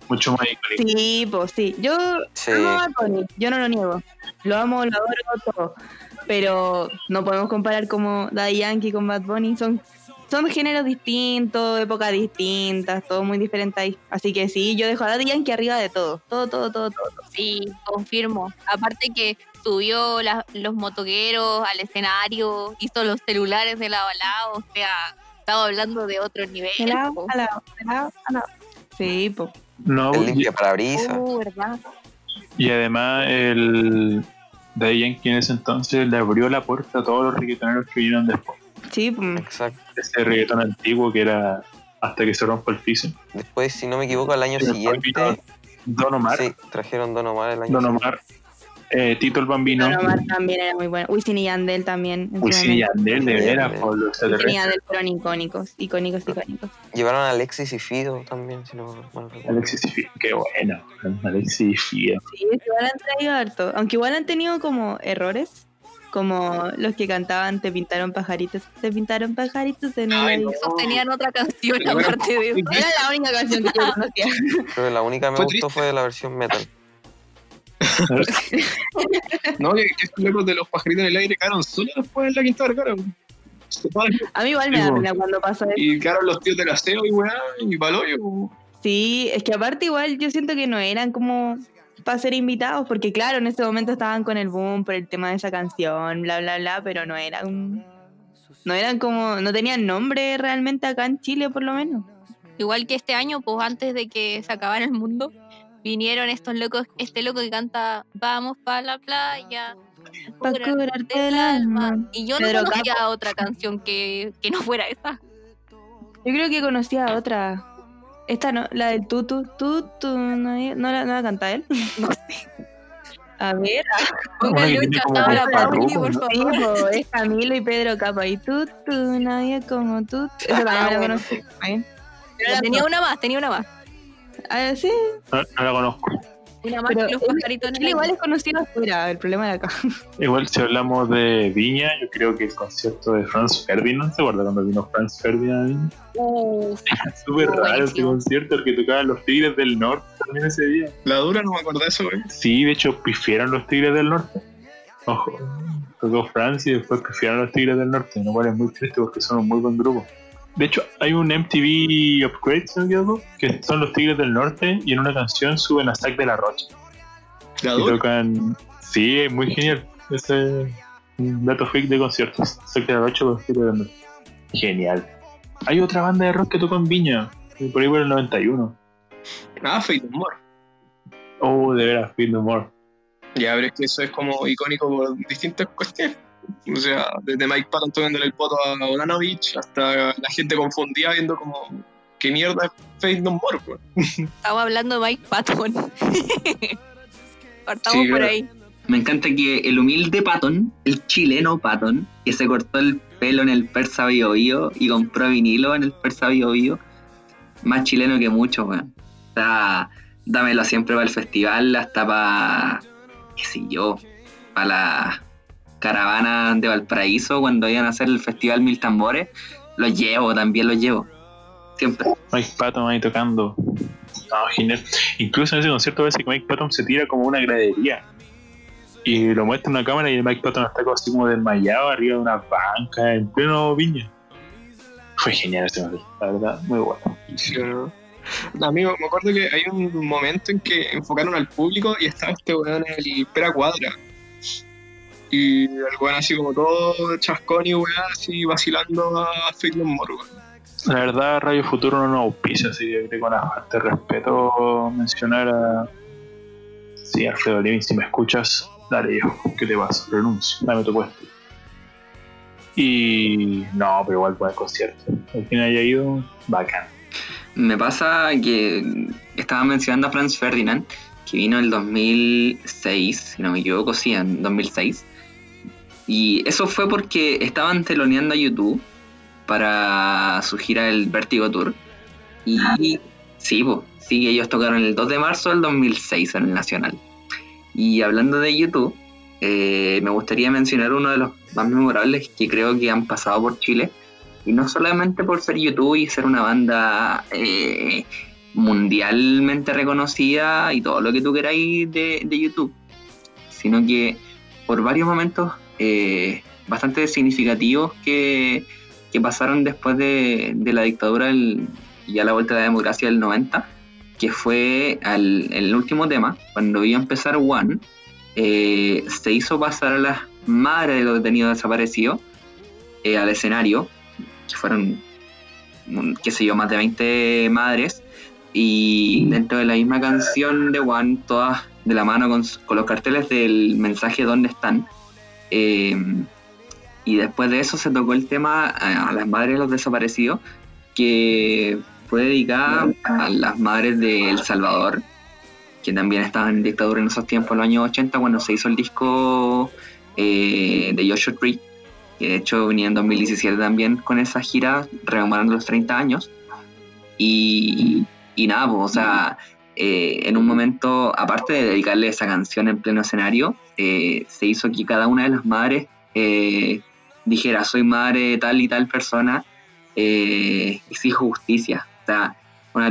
Mucho más icónico. Sí, pues sí. Yo Sí. amo a Tony, yo no lo niego. Lo amo, lo adoro todo. Pero no podemos comparar como Daddy Yankee con Bad Bunny. Son, son géneros distintos, épocas distintas, todo muy diferente ahí. Así que sí, yo dejo a Daddy Yankee arriba de todo. Todo, todo, todo, todo. Sí, confirmo. Aparte que subió la- los motoqueros al escenario, hizo los celulares de lado a lado, o sea, estaba hablando de otro nivel. Po. helado, helado, helado. Sí, pues. No, El y, limpia parabrisas. Uh, ¿verdad? y además el Daddy Yankee en ese entonces le abrió la puerta a todos los reggaetoneros que vinieron después. Sí. Exacto. Ese reggaetón antiguo que era hasta que se rompa el piso. Después, si no me equivoco, al año Después vino siguiente. Don Omar, Sí, trajeron Don Omar el año Don siguiente. Eh, Tito el Bambino, Don Omar también era muy bueno. Wisin y Yandel también. Wisin y. Yandel, de veras, por los Wisin y. Yandel fueron icónicos, icónicos, icónicos. Llevaron a Alexis y Fido también, si no mal recuerdo. Alexis y Fido, qué bueno, Alexis y Fido. Sí, igual han traído harto. Aunque igual han tenido como errores. Como los que cantaban Te pintaron pajaritos. Te pintaron pajaritos en el Ay, aire. no. Esos tenían otra canción Pero aparte de eso. Era la única canción que yo conocía. Que la única que me Fue gustó triste. fue la versión metal. No, que, estos locos de los pajaritos en el aire quedaron solos después en la quinta vergara. A mí igual me da pena cuando pasa eso. Y quedaron los tíos del aseo y weá, y paloyo. Sí, es que aparte igual yo siento que no eran como para ser invitados, porque claro, en ese momento estaban con el boom por el tema de esa canción, bla, bla, bla, pero no eran... No eran como... No tenían nombre realmente acá en Chile, por lo menos. Igual que este año, pues antes de que se acabara el mundo, vinieron estos locos, este loco que canta Vamos pa' la playa. Pa' curarte el alma. Y yo no conocía otra canción que, que no fuera esa. Yo creo que conocía otra. Esta no, la del tutu, tutu, no, no la, no la canta él. No sé. A ver, Póngale un la por favor. es Camilo y Pedro Capa. Y tutu, nadie como tú. Esa también la conocí. Pero tenía una más, tenía una más. Ah, sí, No, no la conozco. Una más pero que los pajaritos en el igual es conocido afuera, el problema de acá. Igual si hablamos de Viña, yo creo que el concierto de Franz Ferdinand, ¿se acuerda cuando vino Franz Ferdinand? a Viña? Uf, Súper raro ese concierto, el que tocaban los Tigres del Norte también ese día. La dura no me acordé de eso, weón. Sí, de hecho, pifiaron los Tigres del Norte. Ojo, tocó Francia y después pifiaron los Tigres del Norte, lo cual es muy triste porque son un muy buen grupo. De hecho, hay un MTV Upgrade, si no me equivoco, que son los Tigres del Norte y en una canción suben a Zack de la Rocha. La Y tocan. Sí, es muy genial. Ese dato freak de conciertos. Zack de la Rocha con los Tigres del Norte. Genial. Hay otra banda de rock que tocó en Viña, por ahí por el 91. Ah, Fate No More. Oh, de veras, No More. Ya, pero es que eso es como icónico por distintas cuestiones. O sea, desde Mike Patton tocándole el poto a Olanovich hasta la gente confundida viendo como qué mierda es Fate No More, weón. estaba hablando de Mike Patton. Partamos Sí, por ahí. Me encanta que el humilde Patton, el chileno Patton, que se cortó el pelo en el Persa Bio Bio y compró vinilo en el Persa Bio Bio, más chileno que mucho, weón. O sea, dámelo siempre para el festival, hasta para, qué sé yo, para la caravana de Valparaíso cuando iban a hacer el festival Mil Tambores. Los llevo, también los llevo. Siempre. Mike Patton ahí tocando. No, genial. Incluso en ese concierto parece que Mike Patton se tira como una gradería. Y lo muestra en una cámara y el Mike Patton está como así como desmayado arriba de una banca en pleno viña. Fue genial ese momento, la verdad, muy bueno. Sí, ¿no? Amigo, me acuerdo que hay un momento en que enfocaron al público y estaba este weón en el Pera Cuadra. Y el weón así como todo chascón y weón así vacilando a Fake More, weón. La verdad, Radio Futuro no nos auspicia, así que creo con de respeto mencionar a. Sí, Alfredo Levin, si me escuchas, dale yo, ¿qué te pasa? Renuncio, dame tu puesto. Y no, pero igual buen concierto. Al final haya ido, bacán. Me pasa que estaba mencionando a Franz Ferdinand, que vino en el 2006, si no me equivoco, sí, en 2006. Y eso fue porque estaban teloneando a YouTube para su gira del Vertigo Tour. Y sí, po, sí, ellos tocaron el 2 de marzo del 2006 en el Nacional. Y hablando de YouTube, eh, me gustaría mencionar uno de los más memorables que creo que han pasado por Chile. Y no solamente por ser YouTube y ser una banda eh, mundialmente reconocida y todo lo que tú queráis de, de YouTube, sino que por varios momentos eh, bastante significativos que, que pasaron después de, de la dictadura y a la vuelta de la democracia del 90, que fue el último tema, cuando iba a empezar One, eh, se hizo pasar a las madres de los detenidos desaparecidos eh, al escenario, que fueron, qué sé yo, más de 20 madres, y dentro de la misma canción de One, todas de la mano con, con los carteles del mensaje ¿Dónde están? Eh, y después de eso se tocó el tema a, las madres de los desaparecidos, que fue dedicada a las madres de El Salvador, que también estaban en dictadura en esos tiempos, en los años 80, cuando se hizo el disco eh, de Joshua Tree, que de hecho venía en 2017 también con esa gira, rememorando los 30 años. Y, y nada, pues, o sea, eh, en un momento, aparte de dedicarle esa canción en pleno escenario, eh, se hizo que cada una de las madres eh, dijera, soy madre de tal y tal persona, exijo justicia. O sea,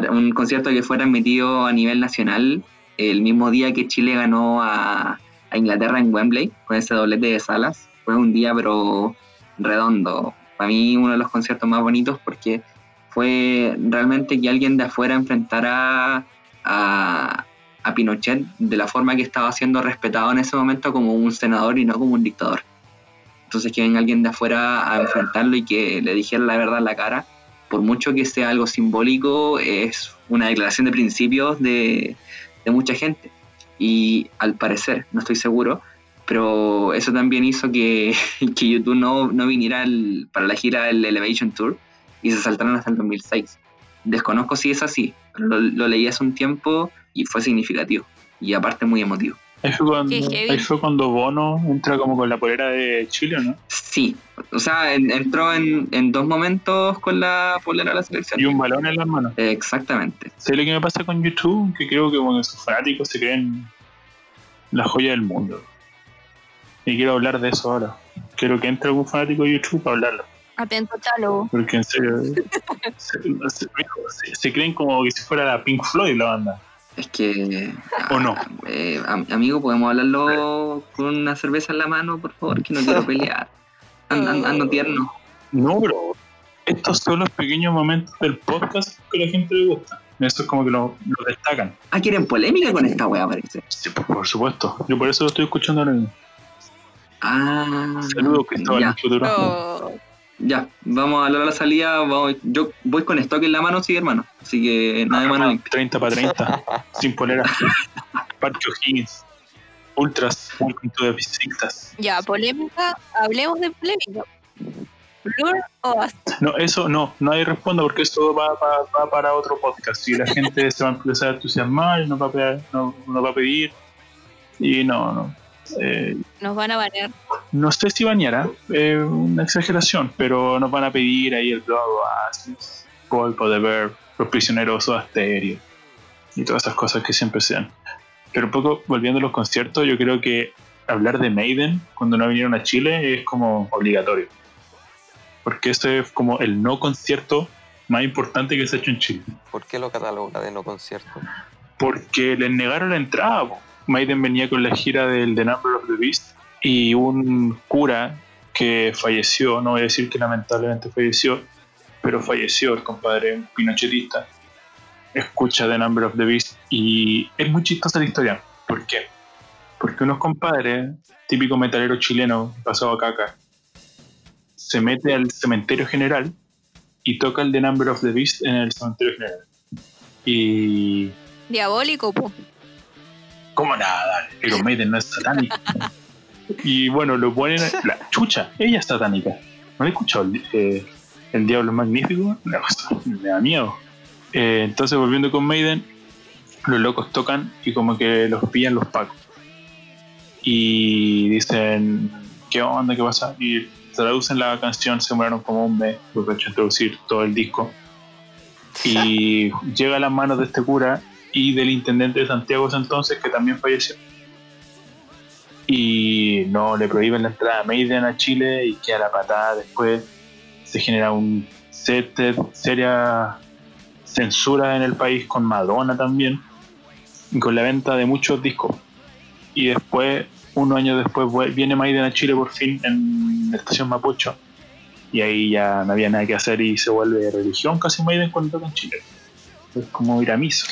un concierto que fue transmitido a nivel nacional el mismo día que Chile ganó a Inglaterra en Wembley, con ese doblete de salas. Fue un día, pero redondo. Para mí, uno de los conciertos más bonitos porque fue realmente que alguien de afuera enfrentara a, a Pinochet de la forma que estaba siendo respetado en ese momento como un senador y no como un dictador. Entonces que venga alguien de afuera a enfrentarlo y que le dijera la verdad en la cara, por mucho que sea algo simbólico, es una declaración de principios de, de mucha gente. Y al parecer, no estoy seguro, pero eso también hizo que, que YouTube no, no viniera al- para la gira del Elevation Tour y se saltaron hasta el 2006. Desconozco si es así, pero lo, lo leí hace un tiempo y fue significativo y aparte muy emotivo. Ahí fue, cuando, ahí fue cuando Bono entra como con la polera de Chile, ¿no? Sí, o sea, en- entró en, en dos momentos con la polera de la selección. Y un balón en las manos. Exactamente. ¿Sabes lo que me pasa con YouTube? Que creo que bueno, sus fanáticos se creen la joya del mundo. Y quiero hablar de eso ahora. Quiero que entre algún fanático de YouTube para hablarlo. Atento, chalo. Porque en serio, se, se- se- se creen como que si fuera la Pink Floyd la banda. Es que. ¿O no? eh, am- amigo, ¿podemos hablarlo con una cerveza en la mano, por favor? Que no quiero pelear. Ando, ando- ando tierno. No, bro. Estos son los pequeños momentos del podcast que a la gente le gusta. Eso es como que lo, lo destacan. Ah, quieren polémica con esta wea, parece. Sí, por, por supuesto. Yo por eso lo estoy escuchando ahora mismo. Ah. Saludos, Cristóbal, en Ya, vamos a hablar a la salida. Vamos, yo voy con stock en la mano, sí, hermano. Así que nada de mano limpia. 30 para 30, sin polera. Parque O'Higgins. Ultras, welcome to the Besiktas. ya, polémica. Hablemos de polémica. Blur o No, eso no, nadie responda porque eso va, va- va para otro podcast. Y la gente se va a empezar a entusiasmar y nos va a, pedir, no, nos va a pedir. Y no, no. Eh, Nos van a banear. no sé si bañará, eh, una exageración, pero nos van a pedir ahí el Oasis, Gold de ver los prisioneros o Asterio y todas esas cosas que siempre se dan. Pero un poco volviendo a los conciertos, yo creo que hablar de Maiden cuando no vinieron a Chile es como obligatorio. Porque ese es como el no concierto más importante que se ha hecho en Chile. ¿Por qué lo cataloga de no concierto? porque les negaron la entrada. po. Maiden venía con la gira del The Number of the Beast y un cura que falleció, no voy a decir que lamentablemente falleció, pero falleció el compadre, pinochetista, escucha The Number of the Beast y es muy chistosa la historia. ¿Por qué? Porque unos compadres, típico metalero chileno, pasado a caca, se mete al cementerio general y toca el The Number of the Beast en el cementerio general. Y Diabólico, po. ¿Cómo nada? Iron Maiden no es satánica. y bueno, lo ponen. La chucha, ella es satánica. ¿No he escuchado el, eh, el Diablo Magnífico? Me da miedo. Eh, entonces, volviendo con Maiden, los locos tocan y como que los pillan los pacos. Y dicen, ¿qué onda? ¿Qué pasa? Y traducen la canción, se demoraron como un mes, porque he hecho introducir todo el disco. Y llega a las manos de este cura y del intendente de Santiago ese entonces, que también falleció. Y no le prohíben la entrada a Maiden a Chile y queda la patada. Después se genera un set, seria censura en el país con Madonna también y con la venta de muchos discos. Y después, unos años después, viene Maiden a Chile por fin en la estación Mapocho. Y ahí ya no había nada que hacer y se vuelve religión casi Maiden cuando toca en Chile. Es como ir a misa.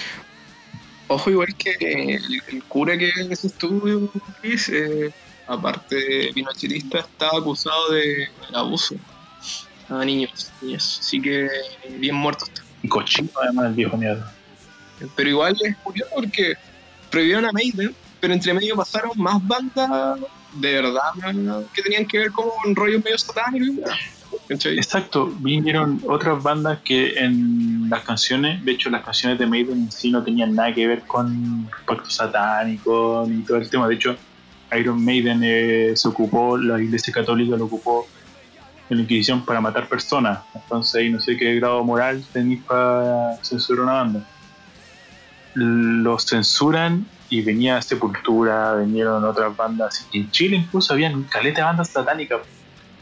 Ojo, igual que el, el cura que en ese estudio, Chris, eh, aparte de pinochetista, está acusado de abuso a niños. niñas. Así que bien muerto está. Y cochino además el viejo mierda. Pero igual es curioso porque prohibieron a Maiden, pero entre medio pasaron más bandas de verdad que tenían que ver como con rollos medio satánicos. Exacto, vinieron otras bandas que en las canciones, de hecho las canciones de Maiden en sí no tenían nada que ver con pacto satánico ni todo el tema. De hecho, Iron Maiden eh, se ocupó, la iglesia católica lo ocupó en la Inquisición para matar personas. Entonces ahí no sé qué grado moral tenéis para censurar una banda. Los censuran y venía Sepultura, vinieron otras bandas. Y en Chile incluso habían caleta de bandas satánicas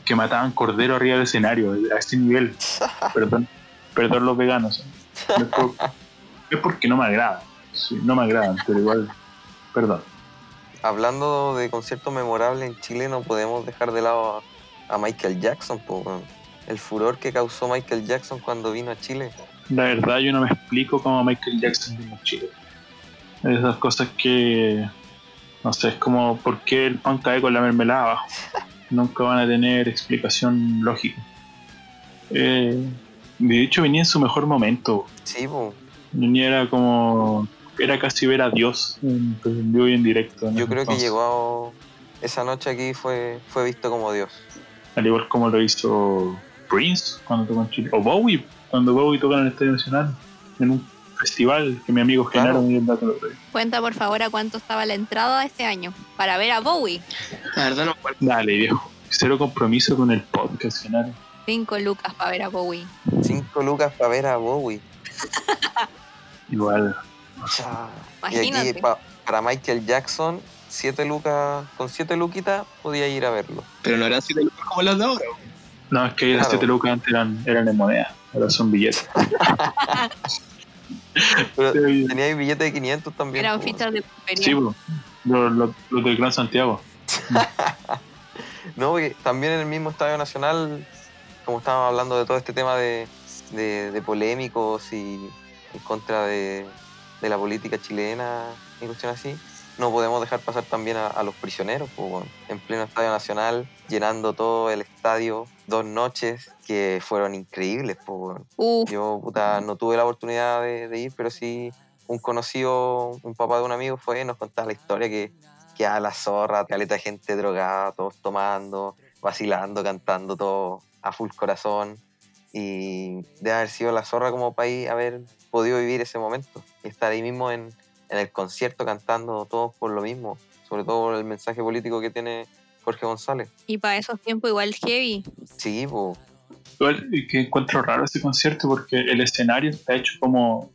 que mataban cordero arriba del escenario, a este nivel. Perdón, perdón los veganos. No es, por- es porque no me agradan. Sí, no me agradan, pero igual, perdón. Hablando de conciertos memorables en Chile, no podemos dejar de lado a, a Michael Jackson. po, weón. el furor que causó Michael Jackson cuando vino a Chile. La verdad, yo no me explico cómo Michael Jackson vino a Chile. Esas cosas que, no sé, es como por qué el pan cae con la mermelada abajo. Nunca van a tener explicación lógica. Eh, de hecho, venía en su mejor momento. Sí, po. Venía era como. Era casi ver a Dios en, en vivo y en directo. en yo creo que llegó esa noche aquí fue, fue visto como Dios. Al igual como lo hizo Prince cuando tocó en Chile. O Bowie, cuando Bowie tocó en el Estadio Nacional. En un festival que mi amigo Claro. Genaro me dio el dato. Cuenta por favor a cuánto estaba la entrada este año para ver a Bowie. La verdad no. Dale, viejo. Cero compromiso con el podcast, Genaro. 5 lucas para ver a Bowie. Cinco lucas para ver a Bowie. Igual. Cha. Y Imagínate. aquí pa- para Michael Jackson, siete lucas, con siete luquitas podía ir a verlo. Pero no eran siete lucas como las de ahora. No, es que ahí las Claro. 7 lucas antes eran, eran en moneda. Ahora son billetes. Pero Sí, tenía ahí billete de 500 también. Eran fichas de sí, pulpería. po. los, los del Gran Santiago. No, porque también en el mismo Estadio Nacional, como estábamos hablando de todo este tema de, de- de polémicos y en contra de, de la política chilena y cuestiones así, no podemos dejar pasar también a, a los prisioneros, pues, bueno, en pleno Estadio Nacional, llenando todo el estadio, dos noches que fueron increíbles. Pues. Uf, Yo puta, no tuve la oportunidad de, de ir, pero sí un conocido, un papá de un amigo fue y nos contaba la historia que, que a la zorra, caleta de gente drogada, todos tomando, vacilando, cantando, todo a full corazón. Y de haber sido la zorra como país haber podido vivir ese momento y estar ahí mismo en, en el concierto cantando todos por lo mismo. sobre todo por el mensaje político que tiene Jorge González. Y para esos tiempos igual heavy. Sí, pues. Igual y que encuentro raro ese concierto porque el escenario está hecho como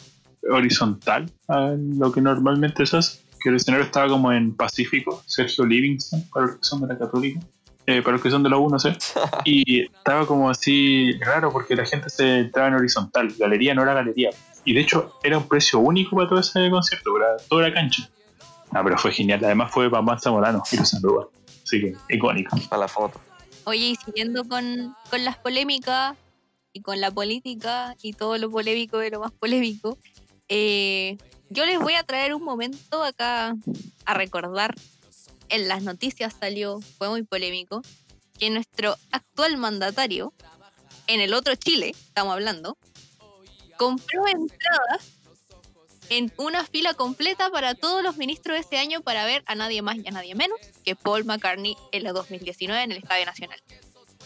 horizontal a lo que normalmente se hace. Que el escenario estaba como en Pacífico, Sergio Livingston, para los que son de la Católica, eh, para los que son de la U, no sé. Y estaba como así raro porque la gente se entraba en horizontal. Galería no era galería. Y de hecho era un precio único para todo ese concierto, para toda la cancha. Ah, pero fue genial. Además fue Bambán Zamorano y los Sandoval. Así que icónico. Para la foto. Oye, y siguiendo con, con las polémicas y con la política y todo lo polémico de lo más polémico, eh, yo les voy a traer un momento acá a recordar. En las noticias salió, fue muy polémico, que nuestro actual mandatario, en el otro Chile, estamos hablando, compró entradas en una fila completa para todos los ministros de ese año para ver a nadie más y a nadie menos que Paul McCartney en el 2019 en el Estadio Nacional.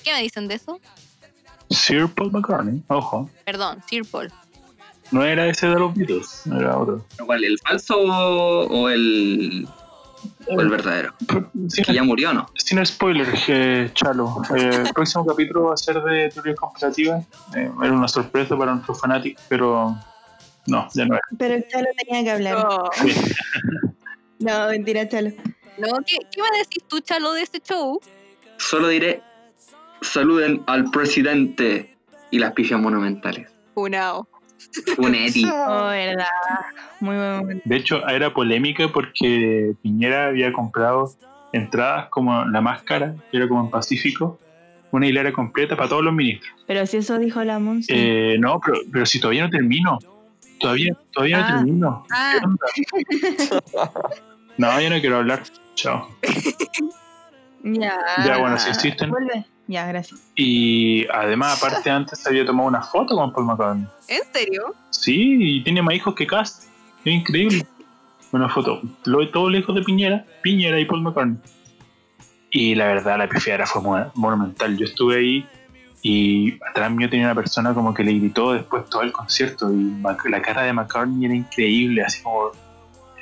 ¿Qué me dicen de eso? Sir Paul McCartney, ojo. Perdón, Sir Paul. No era ese de los Beatles, era otro. ¿Pero ¿Cuál? ¿El falso o, o el, o el verdadero? Sin, Que ya murió, ¿no? sin spoiler, eh, Chalo. Eh, el próximo capítulo va a ser de teorías comparativas. Eh, era una sorpresa para nuestros fanáticos, pero no, ya no era. Pero Chalo tenía que hablar. No, Sí. No, mentira, Chalo. no, ¿qué, ¿qué iba a decir tú, Chalo, de este show? Solo diré, saluden al presidente y las pifias monumentales. Funao. Un Eti. Oh, verdad. Muy buen momento. De hecho, era polémica porque Piñera había comprado entradas como la más cara, que era como en Pacífico, una hilera completa para todos los ministros. Pero si eso dijo la Monsi. Eh, no, pero, pero si todavía no termino. Todavía, todavía Ah. no termino. Ah. No, yo no quiero hablar. Chao. ya. Ya, bueno, si existen. Vuelve. Ya, gracias. Y además, aparte, antes había tomado una foto con Paul McCartney. ¿en serio? Sí, y tiene más hijos que Cast. Es increíble. Una foto. Lo, todos los hijos de Piñera, Piñera y Paul McCartney. Y la verdad, la pifiera fue mo- monumental. Yo estuve ahí y atrás mío tenía una persona como que le gritó después todo el concierto. Y la cara de McCartney era increíble, así como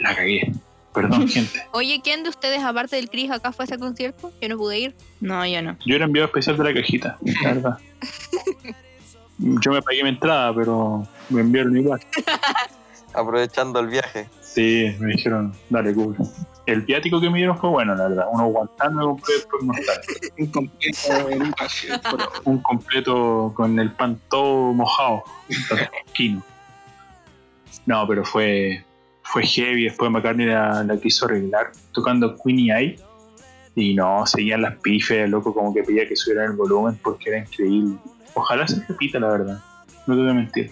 la cagué. Perdón, gente. Oye, ¿quién de ustedes, aparte del Chris, acá fue a ese concierto? Yo no pude ir. No, yo no. Yo era enviado especial de la cajita, la verdad. Yo me pagué mi entrada, pero me enviaron igual. Aprovechando el viaje. Sí, me dijeron, dale, cubre. El viático que me dieron fue bueno, la verdad. Unos guantanes me compré. Un completo por- Un completo con el pan todo mojado. Quino. No, pero fue fue heavy. Después McCartney la, la quiso arreglar tocando Queenie Eye. Y no, seguían las pifes, loco, como que pedía que subieran el volumen porque era increíble. Ojalá se repita, la verdad. No te voy a mentir.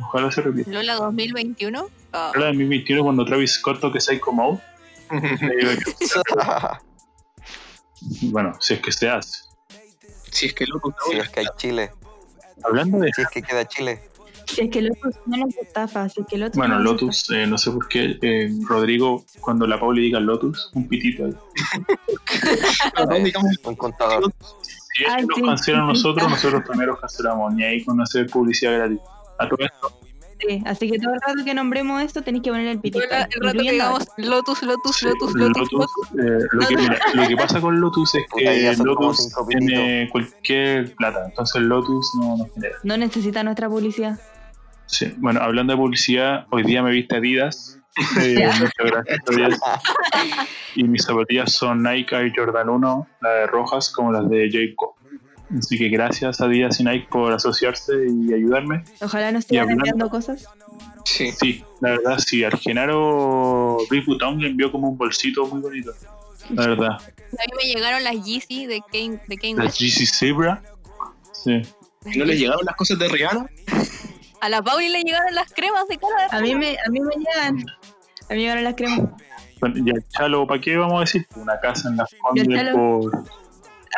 Ojalá se repita. Lola 2021. Ah, Ahora de 2021 cuando Travis Scott toque Psycho Mode. bueno, si es que se hace. Si es que loco, si es que hay Chile. Hablando de Si es que queda Chile. Si es que Lotus no nos estafa, si es que Lotus Bueno, no Lotus, eh, no sé por qué, eh, Rodrigo, cuando la Pauli diga Lotus, un pitito ahí. digamos, Un contador. Si ellos Ay, nos sí, cancelan nosotros, nosotros primero cancelamos, ni ahí con hacer publicidad gratis. A todo esto, Sí, así que todo el rato que nombremos esto tenéis que poner el pitito. El rato que digamos Lotus, Lotus, sí, Lotus, Lotus, Lotus, Lotus. eh, lo, que, mira, lo que pasa con Lotus es que Lotus tiene cualquier plata, entonces Lotus no nos genera. No necesita nuestra publicidad. Sí, bueno, hablando de publicidad, hoy día me viste Adidas. Eh, muchas gracias. Y mis zapatillas son Nike Air Jordan 1, las de rojas como las de Jacob. Así que gracias Adidas y Nike por asociarse y ayudarme. Ojalá nos hablando- enviando cosas. sí. Sí, la verdad, sí, al Genaro Button le envió como un bolsito muy bonito. La verdad. A mí me llegaron las Yeezy de Kane, de Kane La West. GC Zebra. Sí. ¿Y ¿No les llegaron las cosas de Rihanna? A la Pauli le llegaron las cremas de cara de A mí me, a mí me llegan. A mí me llegaron las cremas. Bueno, ya, Chalo, ¿para qué vamos a decir? Una casa en las Condes por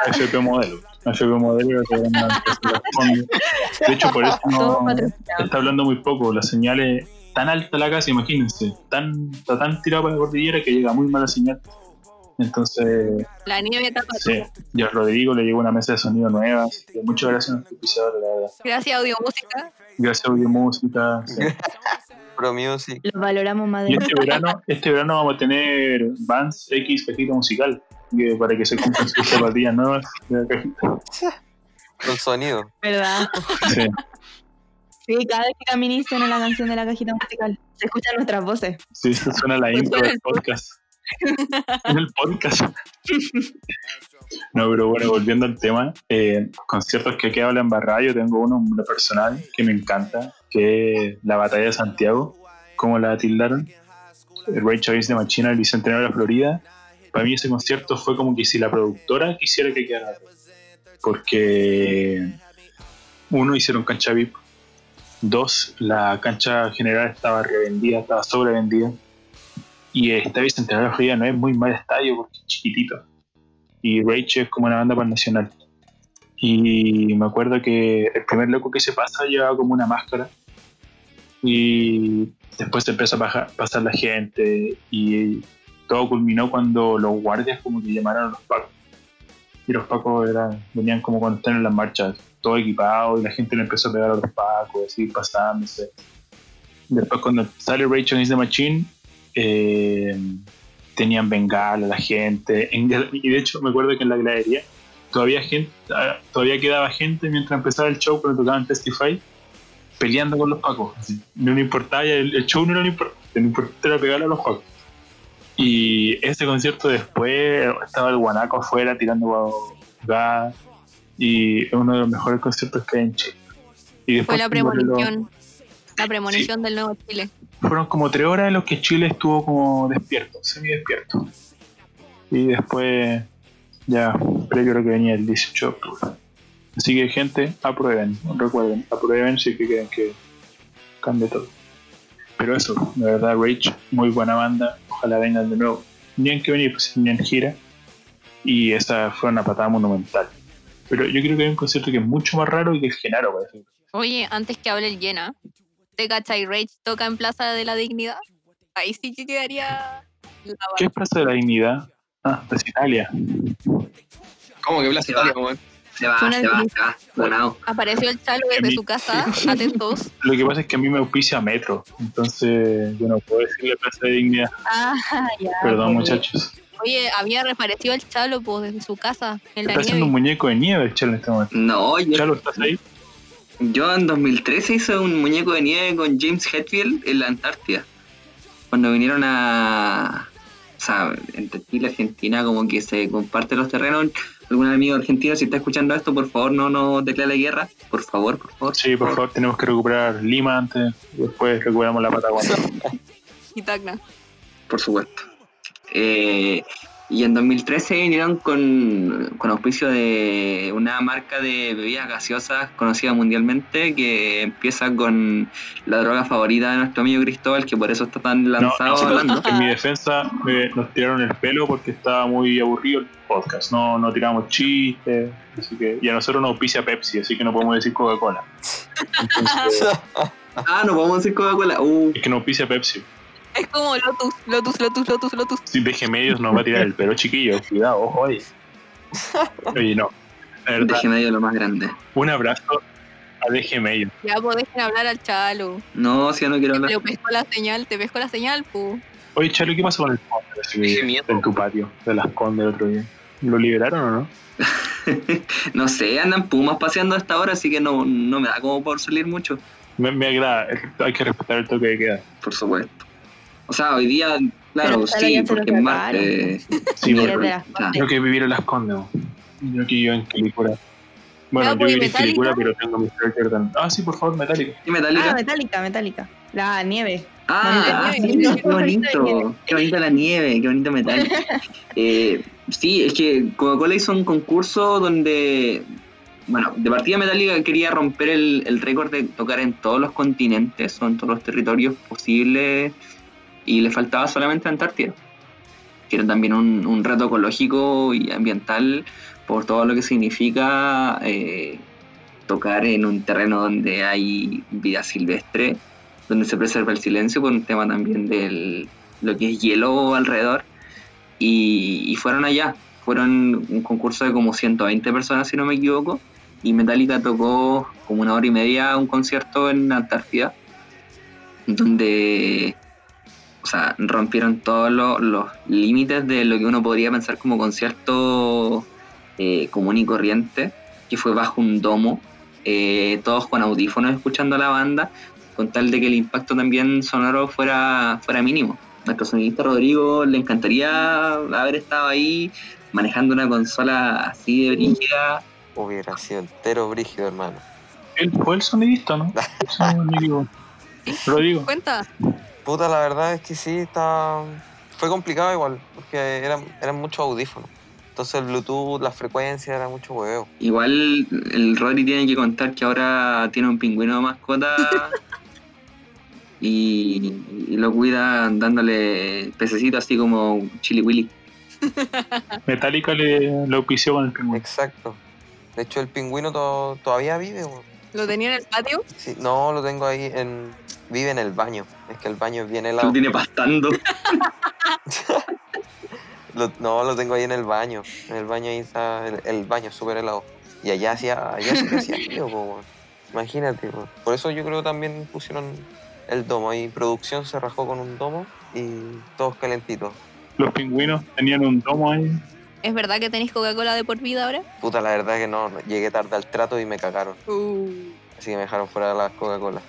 FP Modelo. Modelo en Las Condes. De hecho, por eso no está hablando muy poco. La señal es tan alta la casa, imagínense. Tan, está tan tirada para la cordillera que llega muy mala señal. Entonces, La nieve tapa. sí, y a Rodrigo le llegó una mesa de sonido nueva. así que muchas gracias a nuestro pisador, la verdad. Gracias, Audio Música. Gracias Audio Música. sí. Pro Music. Los valoramos más Y de este verano, este verano vamos a tener Vans X cajita musical que- para que se cumplan sus zapatillas nuevas de la cajita. Con sonido. ¿verdad? Sí. Sí, cada vez que Camini suena la canción de la cajita musical, se escuchan nuestras voces. Sí, eso suena la intro del podcast. En el podcast. No, pero bueno, volviendo al tema, eh, conciertos que quedado la embarrada, yo tengo uno uno personal que me encanta, que es la batalla de Santiago, como la tildaron. El Ray Chavis de Machina, el Bicentenario de la Florida. Para mí ese concierto fue como que si la productora quisiera que quedara. Porque uno, hicieron cancha VIP. Dos, la cancha general estaba revendida, estaba sobrevendida. Y esta Bicentenario de la Florida no es muy mal estadio porque es chiquitito. Y Rage es como una banda para el nacional. Y me acuerdo que el primer loco que se pasa llevaba como una máscara. Y después se empezó a pasar la gente. Y todo culminó cuando los guardias como que llamaron a los pacos. Y los pacos eran, venían como cuando están en las marchas, todo equipado. Y la gente le empezó a pegar a los pacos, así pasándose. Después cuando sale Rage Against the Machine, eh, tenían bengala la gente. En- y de hecho me acuerdo que en la gradería todavía, gente, todavía quedaba gente mientras empezaba el show cuando tocaban Testify peleando con los pacos. No le importaba, el, show no importante, lo importante era pegarle a los pacos. Y ese concierto después estaba el guanaco afuera tirando gas y es uno de los mejores conciertos que hay en Chile. Y Fue la premonición. La premonición del nuevo Chile. fueron como tres horas en los que Chile estuvo como despierto, semi despierto. Y después, ya, previo lo que venía el 18 de octubre. Así que, gente, aprueben, recuerden, aprueben si que quieren que cambie todo. Pero eso, de verdad, Rage, muy buena banda, ojalá vengan de nuevo. Tenían que venir, pues tenían gira. Y esa fue una patada monumental. Pero yo creo que hay un concierto que es mucho más raro y que es Genaro, parece. Oye, antes que hable el Llena, ¿te cachai Rage toca en Plaza de la Dignidad? Ahí sí que quedaría la ¿Qué es Plaza de la Dignidad? Ah, de Italia. ¿Cómo que Plaza. Italia, weón? Se va, se va, se va. Apareció el Chalo desde su casa, atentos. Lo que pasa es que a mí me auspicia Metro, entonces yo no puedo decirle Plaza de Dignidad. Ah, ya. Perdón, muchachos. Oye, había reaparecido el Chalo pues, desde su casa, en la Está haciendo un muñeco de nieve el Chalo en este momento. No, yo, Chalo, ¿estás ahí? yo en 2013 hice un muñeco de nieve con James Hetfield en la Antártida. Cuando vinieron a. O sea, entre Chile y Argentina, como que se comparten los terrenos. Algún amigo argentino, si está escuchando esto, por favor, no nos declare guerra. Por favor, por favor. Sí, por favor, tenemos que recuperar Lima antes, después recuperamos la Patagonia. Y Tacna. Por supuesto. Eh, y en 2013 vinieron con, con auspicio de una marca de bebidas gaseosas conocida mundialmente que empieza con la droga favorita de nuestro amigo Cristóbal, que por eso está tan lanzado no, hablando. En mi defensa me- nos tiraron el pelo porque estaba muy aburrido el podcast. No, no tiramos chistes, así que, y a nosotros nos auspicia Pepsi, así que no podemos decir Coca-Cola. Ah, no podemos decir Coca-Cola. Uh, es que nos auspicia Pepsi. Es como Lotus, Lotus, Lotus, Lotus, Lotus. Si deje medios nos va a tirar el pelo, chiquillos. Cuidado, ojo, oye. Oye, no. La verdad, deje medio lo más grande. un abrazo a DG Medio. Ya pues dejen hablar al Chalo. No, si ya no quiero hablar. Te pesco la señal, te pesco la señal, pu. Oye, Chalo, ¿qué pasó con el conde en tu patio de las condes el otro día? ¿Lo liberaron o no? no sé, andan pumas paseando a esta hora, así que no, no me da como por salir mucho. Me, me agrada, hay que respetar el toque de queda. Por supuesto. O sea, hoy día, claro, sí, porque es sacaron. martes. Sí, claro. yo que vivir en las condes. Yo que yo en Quilicura. Bueno, yo viví en Metallica. Quilicura, pero tengo mi Jordan. Ah, sí, por favor, Metallica. ¿Y Metallica? Ah, metálica, metálica. La nieve. Ah, sí, qué bonito. Qué bonita la nieve, qué bonito metal. Eh, sí, es que Coca-Cola hizo un concurso donde, bueno, de partida Metallica quería romper el, el récord de tocar en todos los continentes, o en todos los territorios posibles, y le faltaba solamente Antártida. Que era también un, un reto ecológico y ambiental por todo lo que significa eh, tocar en un terreno donde hay vida silvestre donde se preserva el silencio por un tema también de lo que es hielo alrededor. Y, y fueron allá, fueron un concurso de como 120 personas, si no me equivoco, y Metallica tocó como una hora y media un concierto en Antártida. donde o sea, rompieron todos los, los límites de lo que uno podría pensar como concierto eh, común y corriente, que fue bajo un domo, eh, todos con audífonos escuchando a la banda, con tal de que el impacto también sonoro fuera, fuera mínimo. Nuestro sonidista Rodrigo le encantaría haber estado ahí manejando una consola así de brígida. Hubiera sido entero brígido, hermano. Él fue el sonidista, ¿no? Rodrigo. Cuenta. Puta, la verdad es que sí, está... fue complicado igual, porque eran, eran muchos audífonos. Entonces el Bluetooth, la frecuencia era mucho huevo. Igual el Rodri tiene que contar que ahora tiene un pingüino de mascota y, y lo cuida dándole pececitos así como Chili Willy. Metallica le, le auspició con el pingüino. Exacto. De hecho, el pingüino to- todavía vive, weón. ¿Lo tenía en el patio? Sí, no, lo tengo ahí en... Vive en el baño. Es que el baño es bien Lo helado. tiene pastando. Lo- no, lo tengo ahí en el baño. En el baño ahí está el, el baño súper helado. Y allá hacía, allá sí que hacía frío, po. Imagínate, weón. Por eso yo creo que también pusieron el domo. Ahí producción se rajó con un domo y todos calentitos. Los pingüinos tenían un domo ahí. ¿Es verdad que tenéis Coca-Cola de por vida ahora? Puta, la verdad que no, llegué tarde al trato y me cagaron. Uh. Así que me dejaron fuera de las Coca-Cola.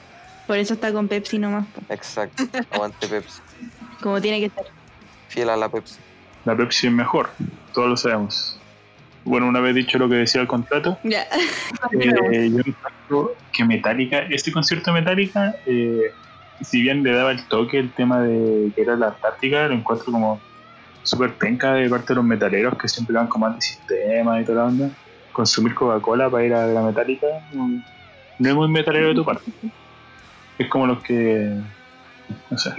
Por eso está con Pepsi nomás, po, Exacto. Aguante Pepsi. como tiene que ser. Fiel a la Pepsi. La Pepsi es mejor, todos lo sabemos. Bueno, una vez dicho lo que decía el contrato, Ya. eh, yo encuentro que Metallica, este concierto de Metallica, eh, si bien le daba el toque el tema de que era la Antártica, lo encuentro como súper penca de parte de los metaleros que siempre van como antisistema y toda la onda. Consumir Coca-Cola para ir a la Metallica no, es muy metalero de tu parte. Es como los que. No sé,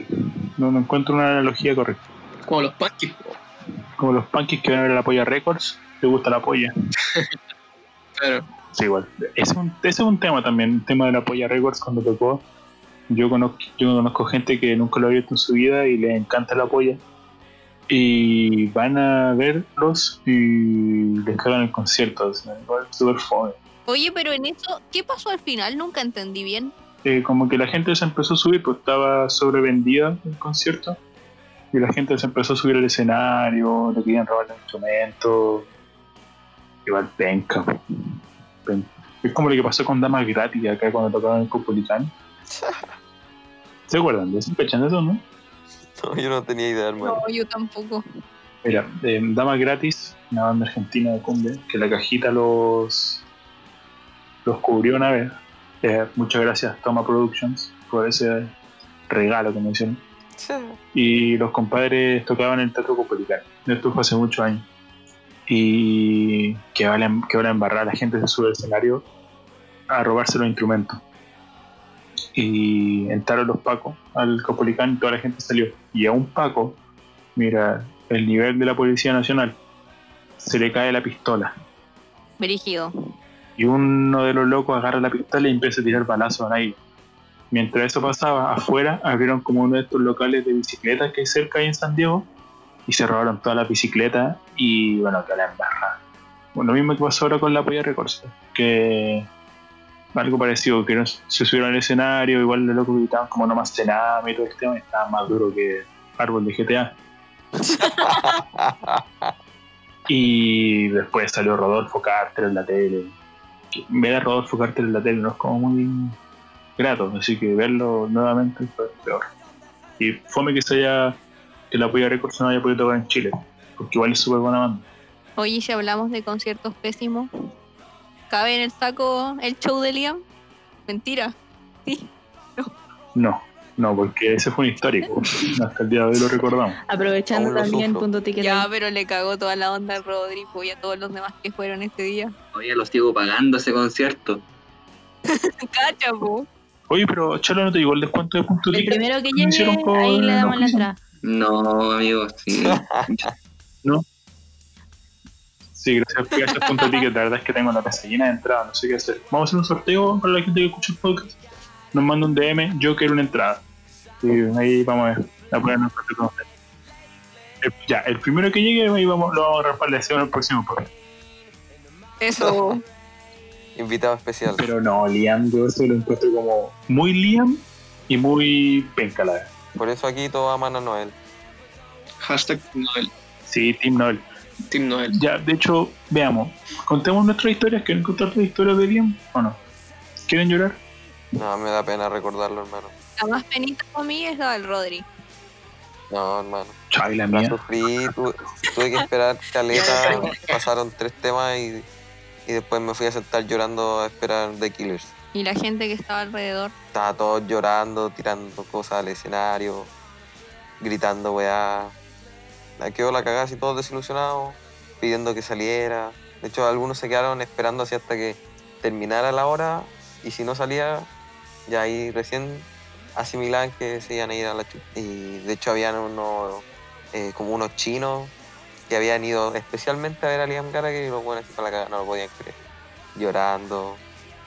no, no encuentro una analogía correcta. Como los panques. Como los punkies que van a ver la Polla Records, te gusta la polla. Claro. Sí, igual. Ese es un, ese es un tema también, el tema de la Polla Records cuando tocó. Yo conozco, yo conozco gente que nunca lo ha visto en su vida y le encanta la polla. Y van a verlos y les cagan el concierto. es súper fome. Oye, pero en eso, ¿qué pasó al final? Nunca entendí bien. Eh, como que la gente se empezó a subir, pues estaba sobrevendida el concierto. Y la gente se empezó a subir al escenario, le querían robar el instrumento. Igual penca. Penca. Es como lo que pasó con Damas Gratis acá cuando tocaban el Copolicán. ¿Se acuerdan? ¿Cachan de eso, no? No, yo no tenía idea, hermano. No, yo tampoco. Mira, eh, Damas Gratis, una banda argentina de cumbia, que la cajita los, los cubrió una vez. Eh, muchas gracias, Toma Productions, por ese regalo que me hicieron. Y los compadres tocaban en el Teatro Copolicán. Esto fue hace muchos años. Y que va la, que va la embarrada, la gente se sube al escenario a robarse los instrumentos. Y entraron los pacos al Copolicán y toda la gente salió. Y a un paco, mira, el nivel de la Policía Nacional, se le cae la pistola. Brígido. Y uno de los locos agarra la pistola y empieza a tirar balazos ahí. Mientras eso pasaba, afuera abrieron como uno de estos locales de bicicletas que hay cerca ahí en San Diego y se robaron todas las bicicletas y bueno, que la embarra. Bueno, lo mismo que pasó ahora con la Polla Records, que algo parecido, que no- se subieron al escenario, igual los locos gritaban como no más cename y todo el tema, y estaba más duro que árbol de GTA. Y después salió Rodolfo Carter en la tele. Ver a Rodolfo Carter en la tele no es como muy grato, así que verlo nuevamente fue peor. Y fome que se haya, que la Polla Records no haya podido tocar en Chile, porque igual es súper buena banda. Oye, si hablamos de conciertos pésimos, ¿cabe en el saco el show de Liam? Mentira. Sí. No, no, porque ese fue un histórico. Hasta el día de hoy lo recordamos. Aprovechando Aún también sufro. punto ticket. Ya, pero le cagó toda la onda a Rodrigo y a todos los demás que fueron ese día. Todavía lo sigo pagando ese concierto. Cacha, po. Oye, pero Chalo no te llegó el descuento de punto El ticket. primero que ¿Me hicieron llegue, ahí le damos la entrada. No, amigos, sí. Sí, gracias, gracias punto ticket. La verdad es que tengo la casa llena de entradas, no sé qué hacer. Vamos a hacer un sorteo para la gente que escucha el podcast. Nos manda un DM, yo quiero una entrada. Y ahí vamos a ver, a ponernos en contacto con ustedes. Eh, Ya, el primero que llegue, ahí vamos, lo vamos a respaldecer en el próximo podcast. Eso. Invitado especial. Pero no, Liam, yo eso lo encuentro como muy Liam y muy penca la verdad. Por eso aquí todos aman a Noel. Hashtag Team Noel. Sí, Team Noel. Team Noel. Ya, de hecho, veamos. Contemos nuestras historias. ¿Quieren contar tu historia de bien o no? ¿Quieren llorar? No, me da pena recordarlo, hermano. La más penita para mí es la del Rodri. No, hermano. Chay, la La mía. sufrí, tuve, tuve que esperar caleta, pasaron tres temas y, y después me fui a sentar llorando a esperar The Killers. Y la gente que estaba alrededor. Estaba todos llorando, tirando cosas al escenario, gritando weá. La quedó la cagada así todos desilusionados, pidiendo que saliera. De hecho, algunos se quedaron esperando así hasta que terminara la hora y si no salía, ya ahí recién asimilaban que se iban a ir a la chupa. Y de hecho habían unos, eh, como unos chinos que habían ido especialmente a ver a Liam Gallagher y los buenos para la cagada no lo podían creer. Llorando,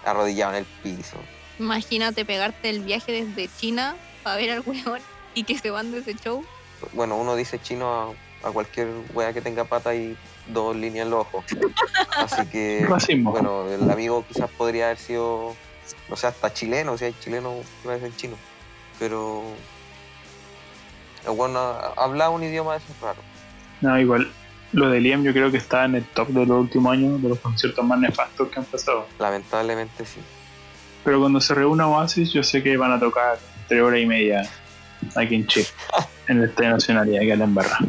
arrodillados en el piso. Imagínate pegarte el viaje desde China para ver al weón y que se van de ese show. Bueno, uno dice chino a, a cualquier wea que tenga pata y dos líneas en los ojos. Así que, Racismo. bueno, el amigo quizás podría haber sido, no sé, hasta chileno, si hay chileno, iba a decir chino. Pero, bueno, hablaba un idioma de esos raros. No, igual. Lo de Liam yo creo que está en el top de los últimos años, de los conciertos más nefastos que han pasado. Lamentablemente sí. Pero cuando se reúna Oasis, yo sé que van a tocar tres horas y media aquí en Chile, en el Estadio Nacional y aquí a la embarrada.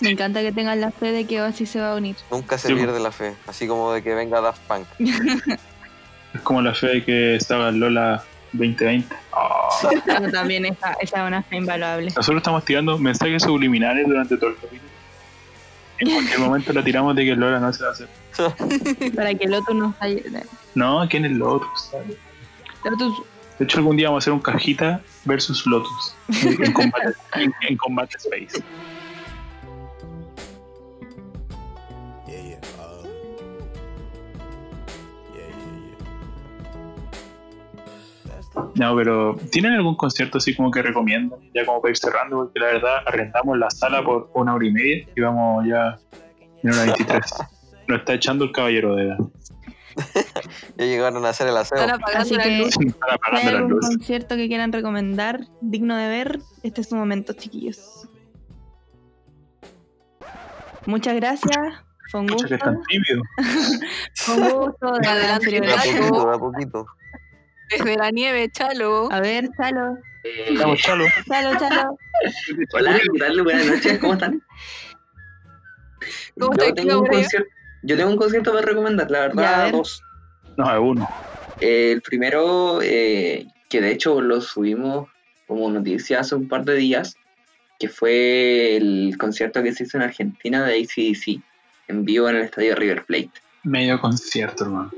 Me encanta que tengan la fe de que Oasis se va a unir. Nunca se Sí, pierde la fe, así como de que venga Daft Punk. Es como la fe de que estaba Lola 2020. Ah. Pero también esa, esa es una fe invaluable. Nosotros estamos tirando mensajes subliminales durante todo el capítulo. En cualquier momento la tiramos de que Lola no se va a hacer. Para que Lotus nos ayude. No, ¿quién es Lotus? Lotus, De hecho, algún día vamos a hacer un cajita versus Lotus en, en combate, en, en combate space. Uh, No, pero ¿tienen algún concierto así como que recomiendan? Ya como para ir cerrando, porque la verdad arrendamos la sala por una hora y media y vamos ya en hora 23. Nos está echando el caballero de edad. Ya llegaron a hacer el aseo. Están apagando Así la que- luz. Están si hay apagando las algún concierto que quieran recomendar, digno de ver, este es su momento, chiquillos. Muchas gracias. Fue un gusto. Fue un gusto. de Adelante, De a poquito, de a poquito. Desde la nieve, chalo. A ver, Chalo. Eh, Vamos, chalo. Chalo, Chalo. hola, ¿qué tal? Buenas noches, ¿cómo están? ¿Cómo yo, tengo un concierto, yo tengo un concierto para recomendar, la verdad, ver. dos. No, es uno. Eh, el primero, eh, que de hecho lo subimos como noticia hace un par de días, que fue el concierto que se hizo en Argentina de ACDC, en vivo en el estadio River Plate. Medio concierto, hermano.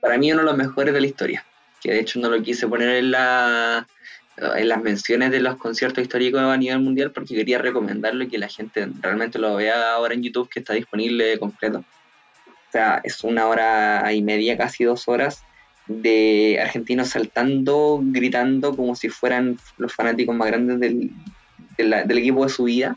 Para mí uno de los mejores de la historia, que de hecho no lo quise poner en, la, en las menciones de los conciertos históricos a nivel mundial porque quería recomendarlo y que la gente realmente lo vea ahora en YouTube que está disponible completo. O sea, es una hora y media, casi dos horas, de argentinos saltando, gritando como si fueran los fanáticos más grandes del, del equipo de su vida.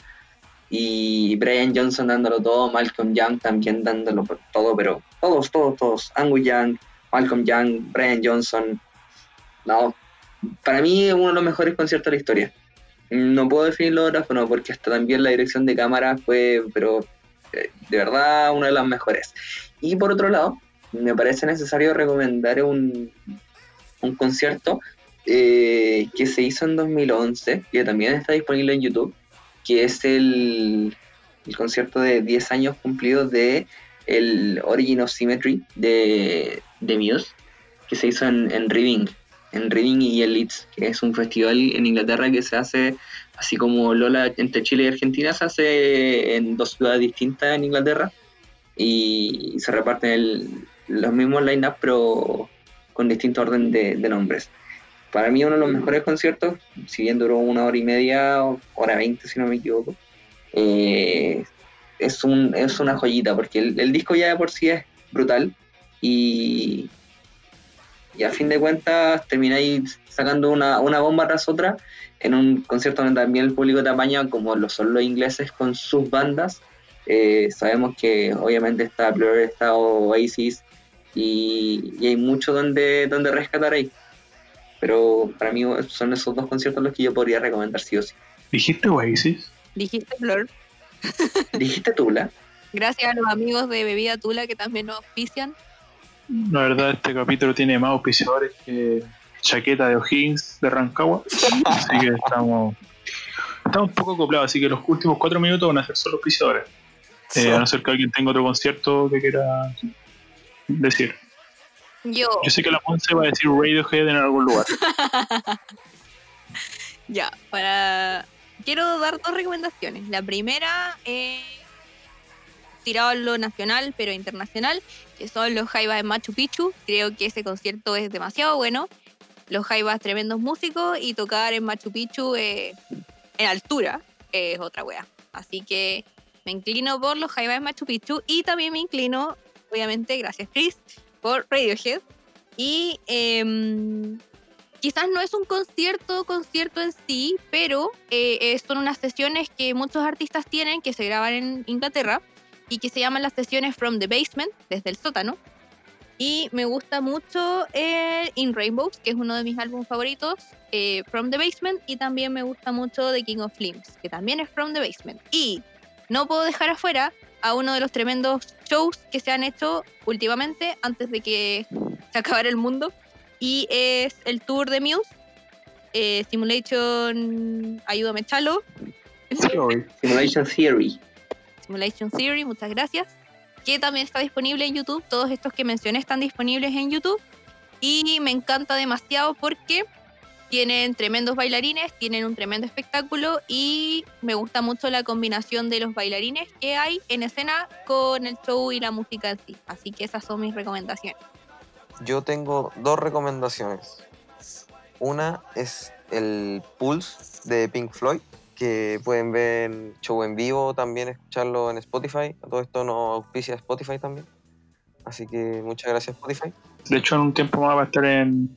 Y Brian Johnson dándolo todo, Malcolm Young también dándolo todo, pero todos, todos, todos. Angus Young, Malcolm Young, Brian Johnson. No, para mí es uno de los mejores conciertos de la historia. No puedo definirlo ahora, bueno, porque hasta también la dirección de cámara fue, pero eh, de verdad, una de las mejores. Y por otro lado, me parece necesario recomendar un, un concierto eh, que se hizo en 2011, que también está disponible en YouTube, que es el, el concierto de 10 años cumplidos de el Origin of Symmetry de, de Muse, que se hizo en, en Reading, en Reading y el Leeds, que es un festival en Inglaterra que se hace, así como Lola entre Chile y Argentina, se hace en dos ciudades distintas en Inglaterra y se reparten el- los mismos line-up, pero con distinto orden de, de nombres. Para mí uno de los mejores conciertos, si bien duró una hora y media, hora veinte si no me equivoco, eh, es, un, es una joyita, porque el, el disco ya de por sí es brutal y, y a fin de cuentas termináis sacando una, una bomba tras otra en un concierto donde también el público te apaña como lo son los ingleses con sus bandas. Eh, sabemos que obviamente está Blur, está Oasis y, y hay mucho donde, donde rescatar ahí. Pero para mí son esos dos conciertos los que yo podría recomendar sí o sí. ¿Dijiste Oasis? Dijiste Flor. ¿Dijiste Tula? Gracias a los amigos de Bebida Tula que también nos auspician. La verdad, este capítulo tiene más auspiciadores que chaqueta de O'Higgins de Rancagua. así que estamos, estamos un poco acoplados. Así que los últimos cuatro minutos van a ser solo auspiciadores. Eh, a no ser que alguien tenga otro concierto que quiera decir. Yo, Yo sé que la Monse va a decir Radiohead en algún lugar. ya, para. Quiero dar dos recomendaciones. La primera, eh, tirado a lo nacional, pero internacional, que son los Jaivas en Machu Picchu. Creo que ese concierto es demasiado bueno. Los Jaivas, tremendos músicos, y tocar en Machu Picchu eh, en altura es otra wea. Así que me inclino por los Jaivas en Machu Picchu y también me inclino, obviamente, gracias Chris, por Radiohead. Y em, quizás no es un concierto, concierto en sí, pero eh, eh, son unas sesiones que muchos artistas tienen que se graban en Inglaterra y que se llaman las sesiones From the Basement, desde el sótano. Y me gusta mucho el In Rainbows, que es uno de mis álbumes favoritos, eh, From the Basement, y también me gusta mucho The King of Limbs, que también es From the Basement. Y no puedo dejar afuera a uno de los tremendos shows que se han hecho últimamente, antes de que se acabara el mundo, y es el tour de Muse, eh, Simulation, ayúdame Chalo, Simulation Theory. Simulation Theory, muchas gracias, que también está disponible en YouTube, todos estos que mencioné están disponibles en YouTube, y me encanta demasiado porque tienen tremendos bailarines, tienen un tremendo espectáculo y me gusta mucho la combinación de los bailarines que hay en escena con el show y la música en sí. Así que esas son mis recomendaciones. Yo tengo dos recomendaciones. Una es el Pulse de Pink Floyd, que pueden ver show en vivo, también escucharlo en Spotify. Todo esto nos auspicia Spotify también. Así que muchas gracias Spotify. De hecho, en un tiempo más va a estar en.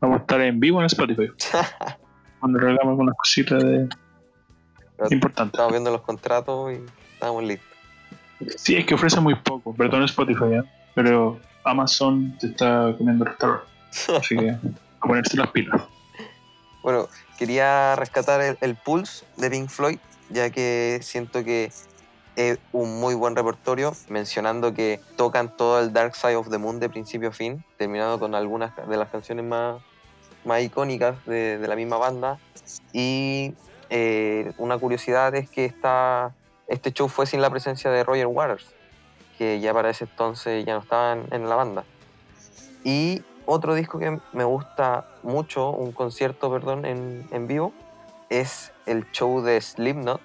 Vamos a estar en vivo en Spotify. Cuando regalamos algunas cositas de... importantes. Estamos viendo los contratos y estamos listos. Sí, es que ofrece muy poco, perdón Spotify, ¿eh? pero Amazon te está comiendo el restaurante. Así que a ponerse las pilas. Bueno, quería rescatar el, el Pulse de Pink Floyd, ya que siento que es un muy buen repertorio, mencionando que tocan todo el Dark Side of the Moon de principio a fin, terminando con algunas de las canciones más, más icónicas de, de la misma banda. Y eh, una curiosidad es que esta, este show fue sin la presencia de Roger Waters, que ya para ese entonces ya no estaba en, en la banda. Y otro disco que me gusta mucho, un concierto, perdón, en, en vivo, es el show de Slipknot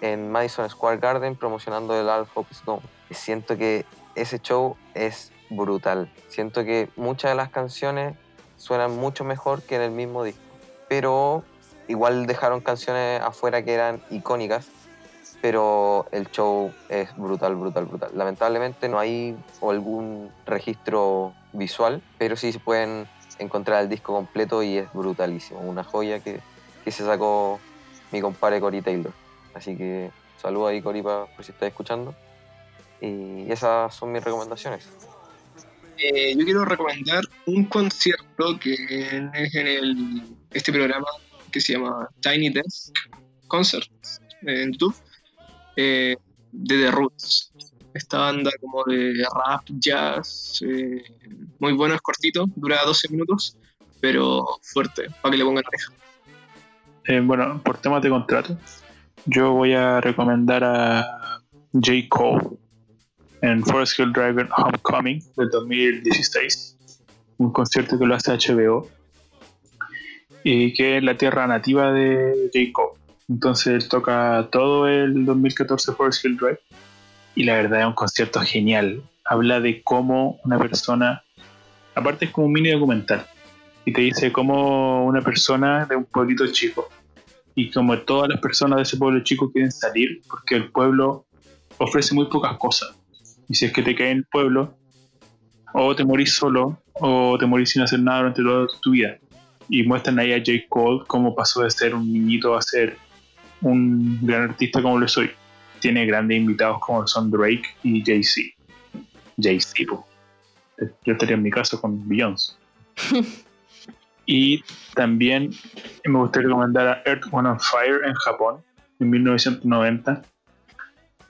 en Madison Square Garden promocionando el All Hope Gone. Siento que ese show es brutal. Siento que muchas de las canciones suenan mucho mejor que en el mismo disco. Pero igual dejaron canciones afuera que eran icónicas. Pero el show es brutal, brutal, brutal. Lamentablemente no hay algún registro visual, pero sí se pueden encontrar el disco completo y es brutalísimo. Una joya que, que se sacó mi compadre Cory Taylor. Así que saludo ahí Cory por si estás escuchando. Y esas son mis recomendaciones. Eh, yo quiero recomendar un concierto que es en el, este programa que se llama Tiny Desk Concerts en YouTube eh, de The Roots. Esta banda como de rap, jazz, eh, muy bueno, es cortito, dura 12 minutos, pero fuerte, para que le pongan oreja. Eh, bueno, por temas de contrato, yo voy a recomendar a J. Cole en Forest Hill Drive Homecoming del 2016, un concierto que lo hace HBO y que es la tierra nativa de J. Cole. Entonces él toca todo el 2014 Forest Hill Drive y la verdad es un concierto genial. Habla de cómo una persona, aparte es como un mini documental, y te dice cómo una persona de un pueblito chico y como todas las personas de ese pueblo chico quieren salir porque el pueblo ofrece muy pocas cosas. Y si es que te cae en el pueblo, o te morís solo, o te morís sin hacer nada durante toda tu vida. Y muestran ahí a J. Cole cómo pasó de ser un niñito a ser un gran artista como lo soy. Tiene grandes invitados como son Drake y Jay-Z. Jay-Z. Yo estaría en mi casa con Beyoncé. Y también me gustaría recomendar a Earth, One on Fire en Japón, en 1990,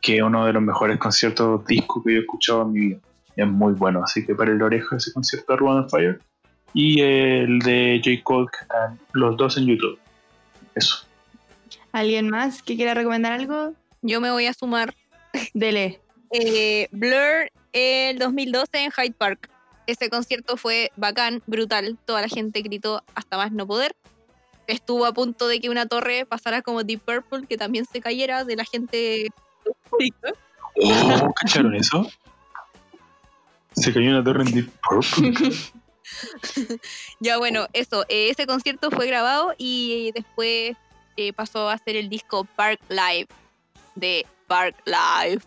que es uno de los mejores conciertos disco que yo he escuchado en mi vida. Es muy bueno, así que para el oreja ese concierto de Earth, One on Fire. Y el de J. Cole, que están los dos en YouTube. Eso. ¿Alguien más que quiera recomendar algo? Yo me voy a sumar. Dele. Eh, Blur el 2012 en Hyde Park. Ese concierto fue bacán, brutal. Toda la gente gritó hasta más no poder. Estuvo a punto de que una torre pasara como Deep Purple, que también se cayera de la gente. Oh, ¿Cacharon eso? Se cayó una torre en Deep Purple. Ya bueno, eso, eh, ese concierto fue grabado y después eh, pasó a ser el disco Park Live de Park Live,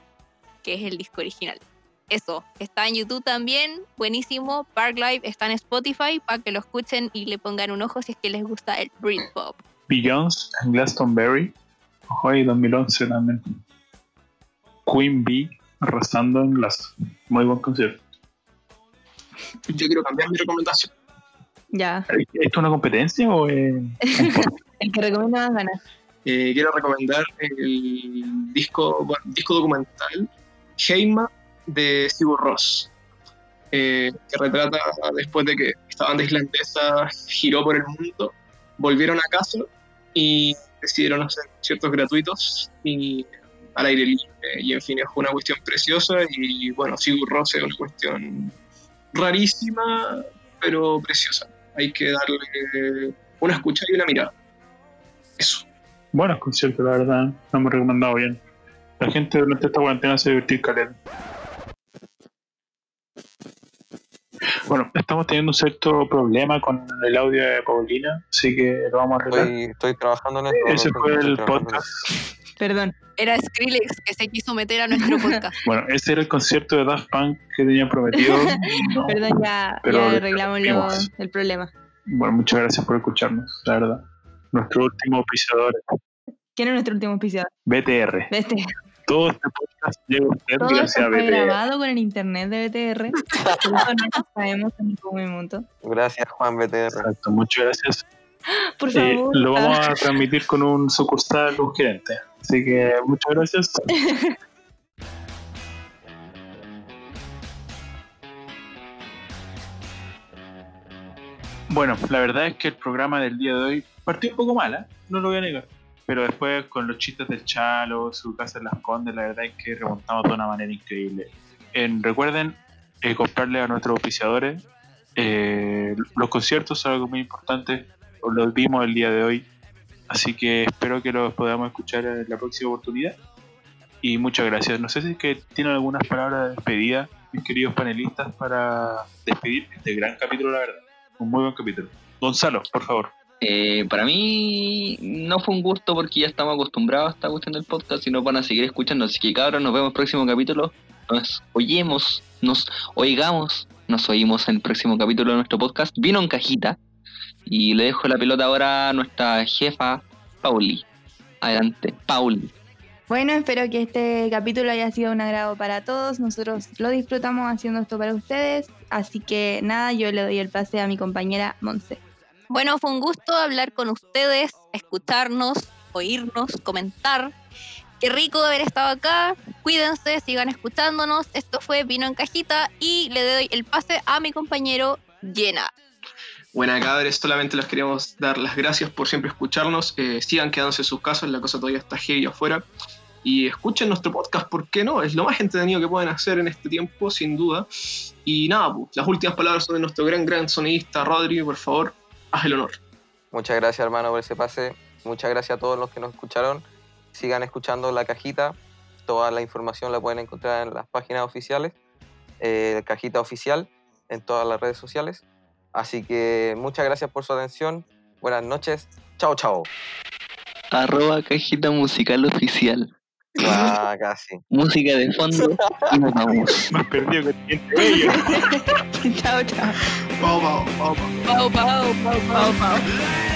que es el disco original. Eso, está en YouTube también, buenísimo. Park Live está en Spotify para que lo escuchen y le pongan un ojo si es que les gusta el Britpop. Beyoncé en Glastonbury. Ojo ahí, 2011 también. Queen Bee arrasando en Glaston. Muy buen concierto. Yo quiero cambiar mi recomendación. Ya. ¿Esto es una competencia o podcast? El que recomienda más ganas. Eh, quiero recomendar el disco, bueno, disco documental Heima de Sigur Ross, eh, que retrata después de que esta banda islandesa giró por el mundo, volvieron a casa y decidieron hacer conciertos gratuitos y al aire libre. Y en fin, es una cuestión preciosa y bueno, Sigur Ross es una cuestión rarísima, pero preciosa. Hay que darle una escucha y una mirada. Eso. Buenos conciertos, la verdad. Lo hemos recomendado bien. La gente durante esta cuarentena se divertir caleta. Bueno, estamos teniendo un cierto problema con el audio de Paulina, así que lo vamos a arreglar. Estoy, estoy trabajando en esto. Ese fue el podcast. Perdón. Era Skrillex que se quiso meter a nuestro podcast. Bueno, ese era el concierto de Daft Punk que tenían prometido. No. Perdón, ya, arreglamos lo- el problema. Bueno, muchas gracias por escucharnos, la verdad. Nuestro último auspiciador, ¿Quién es nuestro último episodio? BTR. Este. Todo este podcast llega a usted Todo gracias a fue BTR. grabado con el internet de BTR. Eso no lo sabemos en ningún momento. Gracias, Juan BTR. Exacto, muchas gracias. Por Eh, favor. lo vamos Ah, a transmitir con un sucursal, un gerente. Así que muchas gracias. Bueno, la verdad es que el programa del día de hoy partió un poco mal, ¿eh? no lo voy a negar. Pero después con los chistes del Chalo, su casa en Las Condes, la verdad es que remontamos de una manera increíble. En- recuerden eh, comprarle a nuestros oficiadores. eh, los conciertos son algo muy importante, los vimos el día de hoy. Así que espero que los podamos escuchar en la próxima oportunidad. Y muchas gracias. No sé si es que tienen algunas palabras de despedida, mis queridos panelistas, para despedir este gran capítulo, la verdad. Un muy buen capítulo. Gonzalo, por favor. Eh, para mí no fue un gusto porque ya estamos acostumbrados a esta cuestión del podcast y nos van a seguir escuchando. Así que cabros, nos vemos en el próximo capítulo. Nos oyemos, nos oigamos, nos oímos en el próximo capítulo de nuestro podcast. Vino en cajita. Y le dejo la pelota ahora a nuestra jefa, Pauli. Adelante, Pauli. Bueno, espero que este capítulo haya sido un agrado para todos. Nosotros lo disfrutamos haciendo esto para ustedes. Así que nada, yo le doy el pase a mi compañera Monse. Bueno, fue un gusto hablar con ustedes, escucharnos, oírnos, comentar. Qué rico haber estado acá. Cuídense, sigan escuchándonos. Esto fue Vino en Cajita y le doy el pase a mi compañero Llena. Buena cabres, solamente les queríamos dar las gracias por siempre escucharnos. Eh, sigan quedándose en sus casas, la cosa todavía está heavy afuera. Y escuchen nuestro podcast, ¿por qué no? Es lo más entretenido que pueden hacer en este tiempo, sin duda. Y nada, pues, las últimas palabras son de nuestro gran, gran sonidista Rodri, por favor, haz el honor. Muchas gracias, hermano, por ese pase. Muchas gracias a todos los que nos escucharon. Sigan escuchando la cajita. Toda la información la pueden encontrar en las páginas oficiales. eh, cajita oficial en todas las redes sociales. Así que muchas gracias por su atención. Buenas noches. Chao, chao. Arroba cajita musical oficial. Ah, casi. Música de fondo y nos vamos. Más perdido que el siguiente bello. chao, chao. Bobo. Bobo. Bobo. Bobo. Bobo.